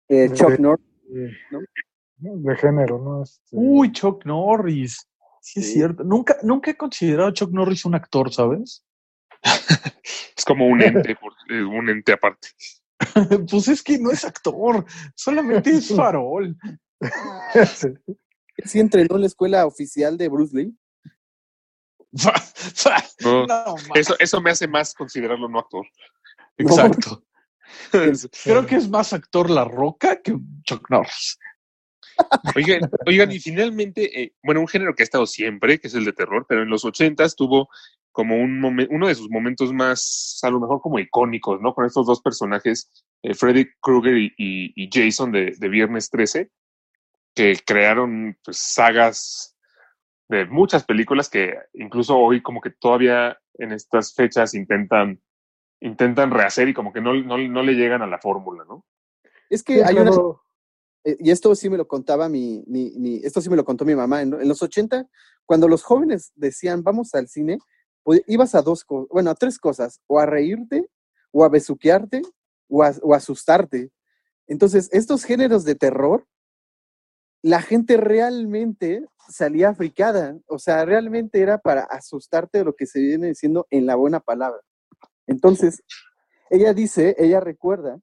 Eh, Chuck de- Norris. De género, ¿no? Este, Uy, Chuck Norris. Sí, es cierto. Nunca, nunca he considerado a Chuck Norris un actor, ¿sabes? [LAUGHS] Es como un ente, por- eh, un ente aparte. [LAUGHS] pues es que no es actor, solamente es [LAUGHS] farol. sí. Entrenó en la escuela oficial de Bruce Lee. No, No, ma- eso, eso me hace más considerarlo no actor. exacto. Creo que es más actor La Roca que Chuck Norris. Oigan, oigan, y finalmente, eh, bueno, un género que ha estado siempre, que es el de terror, pero en los ochentas tuvo como un momen- uno de sus momentos más, a lo mejor como icónicos, ¿no? Con estos dos personajes, eh, Freddy Krueger y, y- y Jason de, de Viernes 13, que crearon pues, sagas de muchas películas que incluso hoy como que todavía en estas fechas intentan intentan rehacer y como que no, no, no le llegan a la fórmula, ¿no? Es Sí, que hay una claro. Y esto sí me lo contaba mi, mi, esto sí me lo contó mi mamá. En, los 80, cuando los jóvenes decían vamos al cine, pues, ibas a dos cosas, bueno, a tres cosas, o a reírte, o a besuquearte, o a, o asustarte. Entonces, estos géneros de terror, la gente realmente salía fricada, o sea, realmente era para asustarte de lo que se viene diciendo en la buena palabra. Entonces, ella dice, ella recuerda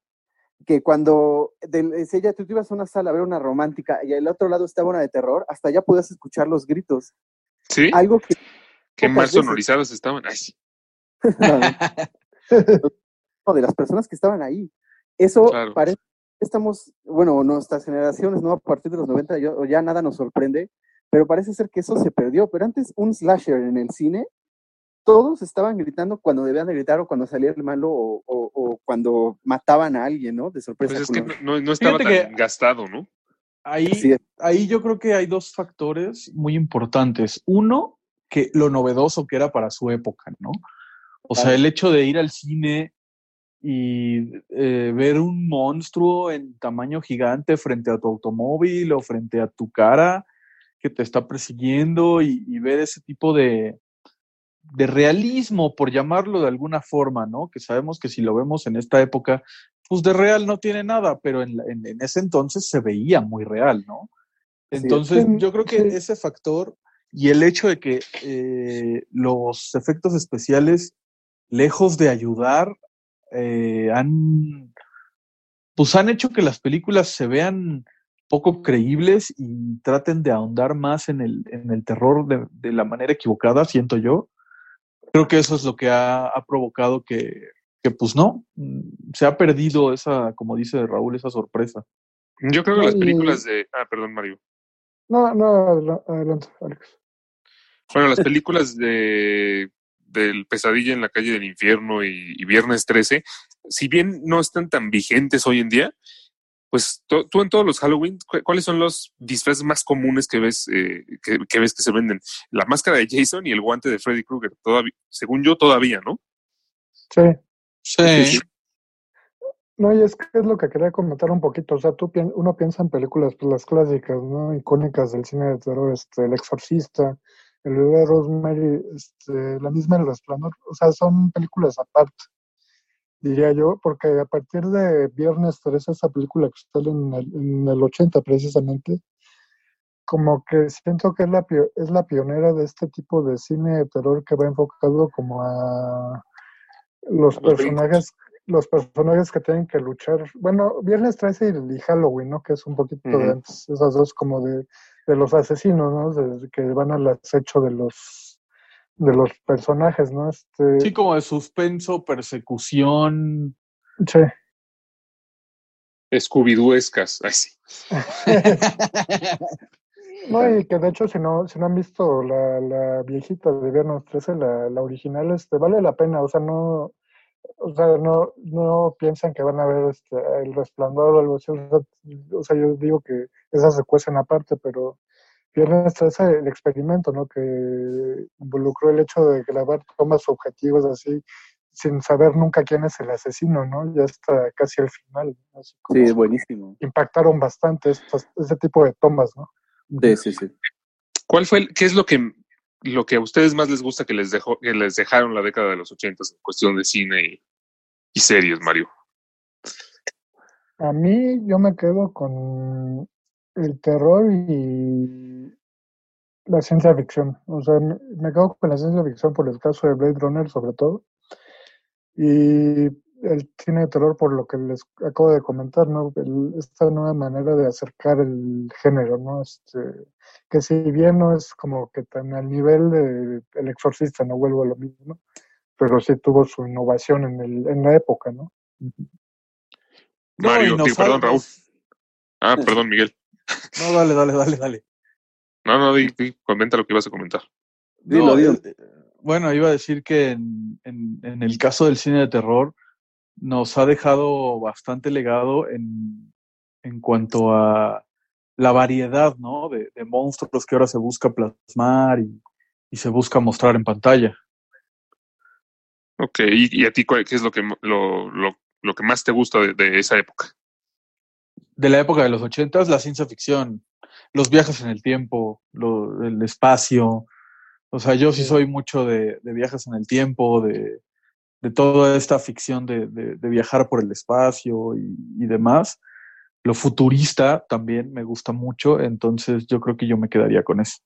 que cuando si ella tú te ibas a una sala a ver una romántica y al otro lado estaba una de terror, hasta allá podías escuchar los gritos. Sí, Algo que mal veces- sonorizados estaban. Ay, sí, no, [LAUGHS] no, de las personas que estaban ahí. Eso Claro. parece estamos, bueno, nuestras generaciones, ¿no? A partir de los 90 ya, ya nada nos sorprende, pero parece ser que eso se perdió. Pero antes un slasher en el cine, todos estaban gritando cuando debían de gritar o cuando salía el malo o, o- o cuando mataban a alguien, ¿no? De sorpresa. pues es que no, estaba Fíjate tan que- gastado, ¿no? Ahí, ahí yo creo que hay dos factores muy importantes. Uno, que lo novedoso que era para su época, ¿no? O sea, el hecho de ir al cine y eh, ver un monstruo en tamaño gigante frente a tu automóvil o frente a tu cara que te está persiguiendo y, y ver ese tipo de, de realismo, por llamarlo de alguna forma, ¿no? Que sabemos que si lo vemos en esta época, pues de real no tiene nada, pero en, en- en ese entonces se veía muy real, ¿no? Entonces, Sí, yo creo que ese factor y el hecho de que eh, los efectos especiales, lejos de ayudar, eh, han, pues han hecho que las películas se vean poco creíbles y traten de ahondar más en el, en el terror de, de la manera equivocada, siento yo. Creo que eso es lo que ha, ha provocado que, que, pues no, mm, se ha perdido esa, como dice Raúl, esa sorpresa. Yo creo que las películas de... Ah, perdón, Mario. No, no, adela- adelante, Alex. Bueno, las [LAUGHS] películas de del Pesadilla en la calle del infierno y, y Viernes 13, si bien no están tan vigentes hoy en día, pues tú en todos los Halloween, ¿cu- ¿cuáles son los disfraces más comunes que ves eh, que, que ves que se venden? La máscara de Jason y el guante de Freddy Krueger, todavía, según yo todavía, ¿no? Sí. Sí, sí. No, y es que es lo que quería comentar un poquito. O sea, tú uno piensa en películas, pues las clásicas, ¿no? Icónicas del cine de terror, este, El Exorcista, El bebé de Rosemary, este, la misma El Resplandor. O sea, son películas aparte, diría yo, porque a partir de Viernes 13, esa película que sale en el, en el 80 precisamente, como que siento que es la, es la pionera de este tipo de cine de terror que va enfocado como a los personajes los personajes que tienen que luchar. Bueno, Viernes 13 y, Halloween, ¿no? Que es un poquito de antes, esas dos como de, de los asesinos, ¿no? De- que van al acecho de los de los personajes, ¿no? Este, sí, como de suspenso, persecución. sí. Scooby-Dooescas. Ay, sí. [LAUGHS] No, y que de hecho si no, si no han visto la, la viejita de Viernes 13, la, la original, este, vale la pena, o sea, no, o sea, no, no piensan que van a ver este, el resplandor o algo así, o sea, o sea, yo digo que esas se cuecen aparte, pero Viernes 13, el experimento, ¿no? Que involucró el hecho de grabar tomas objetivos así, sin saber nunca quién es el asesino, ¿no? Ya hasta casi al final, ¿no? así como Sí, es buenísimo. impactaron bastante estas, ese tipo de tomas, ¿no? Sí, sí, sí. ¿Cuál fue, el- qué es lo que lo que a ustedes más les gusta que les dejó, que les dejaron la década de los ochentas en cuestión de cine y, y series, Mario? A mí yo me quedo con el terror y la ciencia ficción. O sea, me me quedo con la ciencia ficción por el caso de Blade Runner sobre todo. Y el cine de terror por lo que les acabo de comentar, ¿no? El- esta nueva manera de acercar el género, ¿no? Este, que si bien no es como que tan al nivel de El Exorcista, no vuelvo a lo mismo, pero sí tuvo su innovación en, el, en la época, ¿no? Mario, digo, perdón, Raúl. Ah, perdón, Miguel. No, dale, dale, dale, dale. No, no, di, di, comenta lo que ibas a comentar. Dilo, No, dilo. bueno, iba a decir que en, en- en el caso del cine de terror nos ha dejado bastante legado en, en cuanto a la variedad, ¿no? De, de monstruos que ahora se busca plasmar y, y se busca mostrar en pantalla. Ok, ¿y, y a ti cuál- qué es lo que, lo, lo, lo que más te gusta de, de esa época? De la época de los ochentas, la ciencia ficción, los viajes en el tiempo, lo- el espacio. O sea, yo sí soy mucho de, de viajes en el tiempo, de, de toda esta ficción de, de- de viajar por el espacio y, y demás. Lo futurista también me gusta mucho, entonces yo creo que yo me quedaría con eso.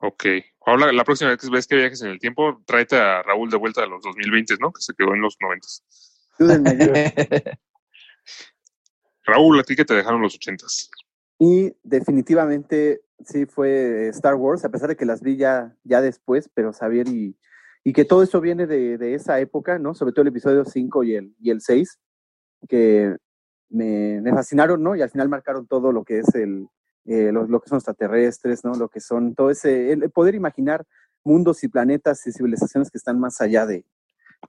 Ok. Ahora, la próxima vez que ves que viajes en el tiempo, tráete a Raúl de vuelta a los 2020, ¿no? Que se quedó en los 90. [LAUGHS] Raúl, a ti que te dejaron los 80. Y definitivamente sí fue Star Wars, a pesar de que las vi ya, ya después, pero saber y, y que todo eso viene de, de esa época, ¿no? Sobre todo el episodio 5 y el, y el 6, que me, fascinaron, ¿no? Y al final marcaron todo lo que es el, eh, lo, que son extraterrestres, ¿no? Lo que son todo ese, el poder imaginar mundos y planetas y civilizaciones que están más allá de,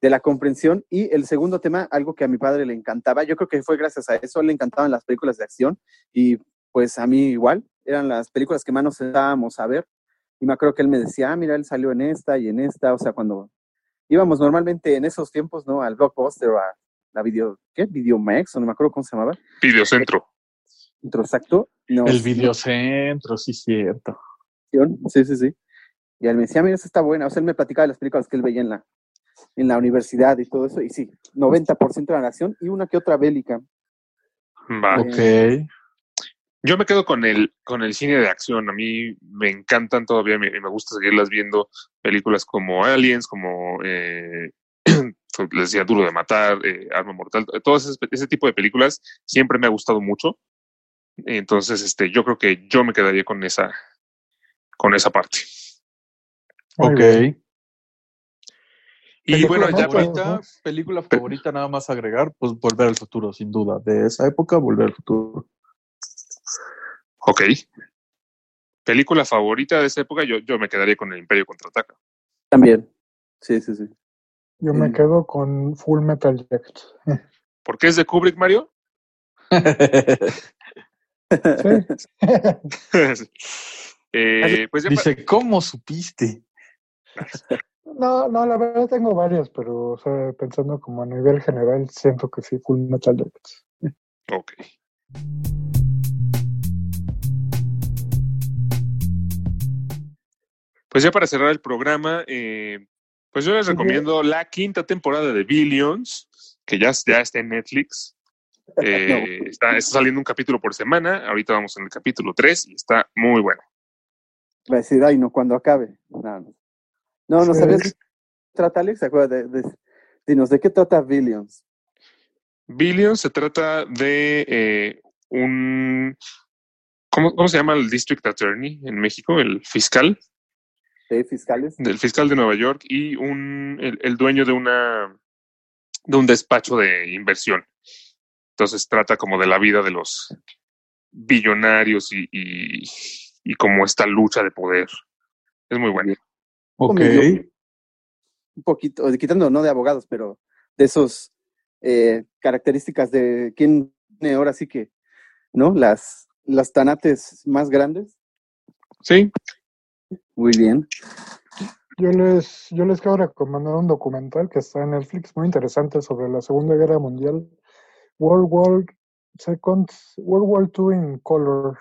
de la comprensión. Y el segundo tema, algo que a mi padre le encantaba, yo creo que fue gracias a eso, le encantaban las películas de acción y pues a mí igual, eran las películas que más nos sentábamos a ver. Y me acuerdo que él me decía, ah, mira, él salió en esta y en esta, o sea, cuando íbamos normalmente en esos tiempos, ¿no? Al Blockbuster o a la video, ¿qué? Videomax, o no me acuerdo cómo se llamaba. Videocentro. Intro exacto. nos- El videocentro, sí, cierto. Sí, sí, sí. Y él me decía, mira, esa está buena. O sea, él me platicaba de las películas que él veía en la, en la universidad y todo eso. Y sí, 90% de la acción y una que otra bélica. Va. Ok. Yo me quedo con el, con el cine de acción. A mí me encantan todavía, me, me gusta seguirlas viendo. Películas como Aliens, como eh, [CLEARS THROAT] les decía Duro de Matar, eh, Arma Mortal, todo ese, ese tipo de películas siempre me ha gustado mucho. Entonces, este, yo creo que yo me quedaría con esa, con esa parte. Muy Ok. Y Película bueno, ya ¿no? película favorita nada más agregar, pues Volver al Futuro, sin duda. De esa época, Volver al Futuro. Ok. Película favorita de esa época, yo, yo me quedaría con el Imperio Contraataca. También. Sí, sí, sí. Yo me Mm. quedo con Full Metal Jacket. ¿Por qué es de Kubrick, Mario? [LAUGHS] Sí. [LAUGHS] Eh, pues ya Dice, ¿cómo supiste? [LAUGHS] No, no, la verdad tengo varias, pero o sea, pensando como a nivel general, siento que sí, Full Metal Jacket. Ok. Pues ya para cerrar el programa, eh, pues yo les recomiendo la quinta temporada de Billions, que ya, ya está en Netflix. [LAUGHS] Eh, está, está saliendo un capítulo por semana. Ahorita vamos en el capítulo 3 y está muy bueno. Va a decir, ay, no, cuando acabe. No, no, no, no Sí. sabes de qué trata, Alex. ¿Se acuerda de, de- dinos, ¿de qué trata Billions? Billions se trata de eh, un. ¿cómo, ¿Cómo se llama el District Attorney en México? El fiscal. ¿De fiscales? del fiscal de Nueva York y un, el, el dueño de una de un despacho de inversión. Entonces trata como de la vida de los billonarios y, y, y como esta lucha de poder. Es muy bueno. Ok. medio- Un poquito, quitando no de abogados, pero de esos eh, características de quién tiene ahora sí que, ¿no? Las, las tanates más grandes. Sí, Muy bien. Yo les, yo les quiero recomendar un documental que está en Netflix muy interesante sobre la Segunda Guerra Mundial. World War Second, World War II in Color.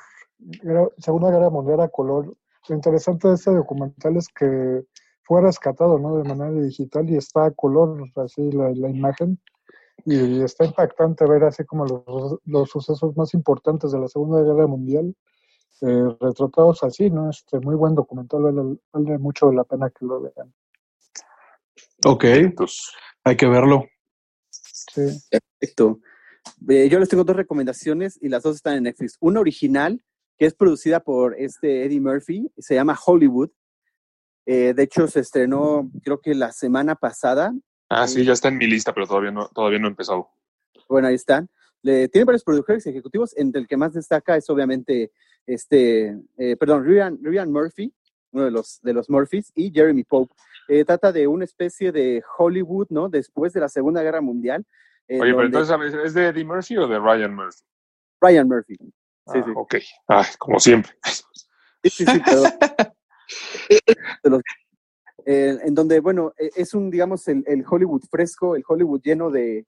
Segunda Guerra Mundial a color. Lo interesante de este documental es que fue rescatado ¿no? de manera digital y está a color, así la, la imagen. Y está impactante ver así como los, los sucesos más importantes de la Segunda Guerra Mundial eh, retratados así, ¿no? Este muy buen documental, vale, vale mucho la pena que lo vean. Ok. entonces, Hay que verlo. Sí. Perfecto. Eh, yo les tengo dos recomendaciones y las dos están en Netflix. Una original, que es producida por este Eddie Murphy, se llama Hollywood. Eh, de hecho, se estrenó, creo que la semana pasada. ah, sí, ya está en mi lista, pero todavía no, todavía no he empezado. Bueno, ahí están. Le, tiene varios productores ejecutivos, entre el que más destaca es obviamente este, eh, perdón, Ryan, Ryan Murphy, uno de los, de los Murphys, y Jeremy Pope. Eh, trata de una especie de Hollywood, ¿no? Después de la Segunda Guerra Mundial. eh, Oye, pero entonces, ¿sabes, ¿es de Eddie Murphy o de Ryan Murphy? Ryan Murphy. Sí, Ah, sí. Ok, Ay, como siempre. [LAUGHS] Sí, sí, sí, [LAUGHS] de los- eh, en donde, bueno, eh, es un, digamos, el, el Hollywood fresco, el Hollywood lleno de,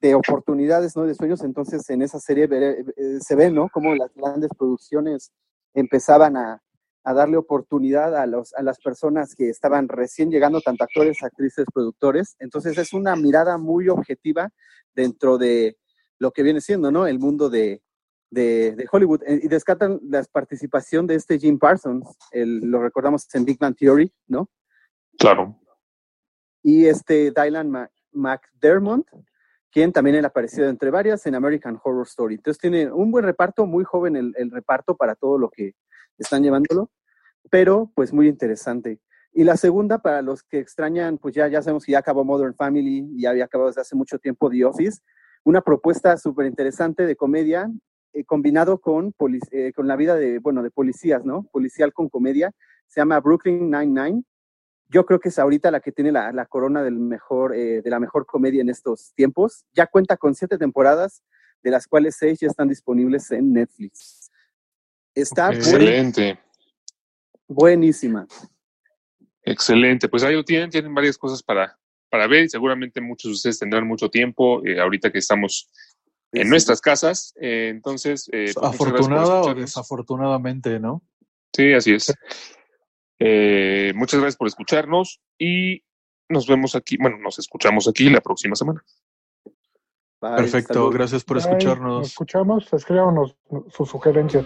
de oportunidades, ¿no? De sueños. Entonces, en esa serie eh, se ve, ¿no? Cómo las grandes producciones empezaban a, a darle oportunidad a, los, a las personas que estaban recién llegando, tanto actores, actrices, productores. Entonces, es una mirada muy objetiva dentro de lo que viene siendo, ¿no? El mundo de, de, de Hollywood. Eh, Y descartan la participación de este Jim Parsons, el- lo recordamos en Big Bang Theory, ¿no? Claro. Y este Dylan McDermott, quien también ha aparecido entre varias en American Horror Story. Entonces tiene un buen reparto, muy joven el, el reparto para todo lo que están llevándolo, pero pues muy interesante. Y la segunda, para los que extrañan, pues ya, ya sabemos que ya acabó Modern Family, y ya había acabado desde hace mucho tiempo The Office, una propuesta súper interesante de comedia eh, combinado con, eh, con la vida de, bueno, de policías, ¿no? Policial con comedia. Se llama Brooklyn Nine-Nine. Yo creo que es ahorita la que tiene la, la corona del mejor, eh, de la mejor comedia en estos tiempos. Ya cuenta con siete temporadas, de las cuales seis ya están disponibles en Netflix. Está Excelente. buenísima. Excelente, pues ahí lo tienen, tienen varias cosas para, para ver y seguramente muchos de ustedes tendrán mucho tiempo eh, ahorita que estamos en Sí. nuestras casas. eh, entonces, eh, pues, Afortunada o desafortunadamente, ¿no? Sí, así es. Eh, muchas gracias por escucharnos y nos vemos aquí, bueno, nos escuchamos aquí la próxima semana. Bye, Perfecto, gracias por Bye, Nos escucharnos. escuchamos, escríbanos sus sugerencias.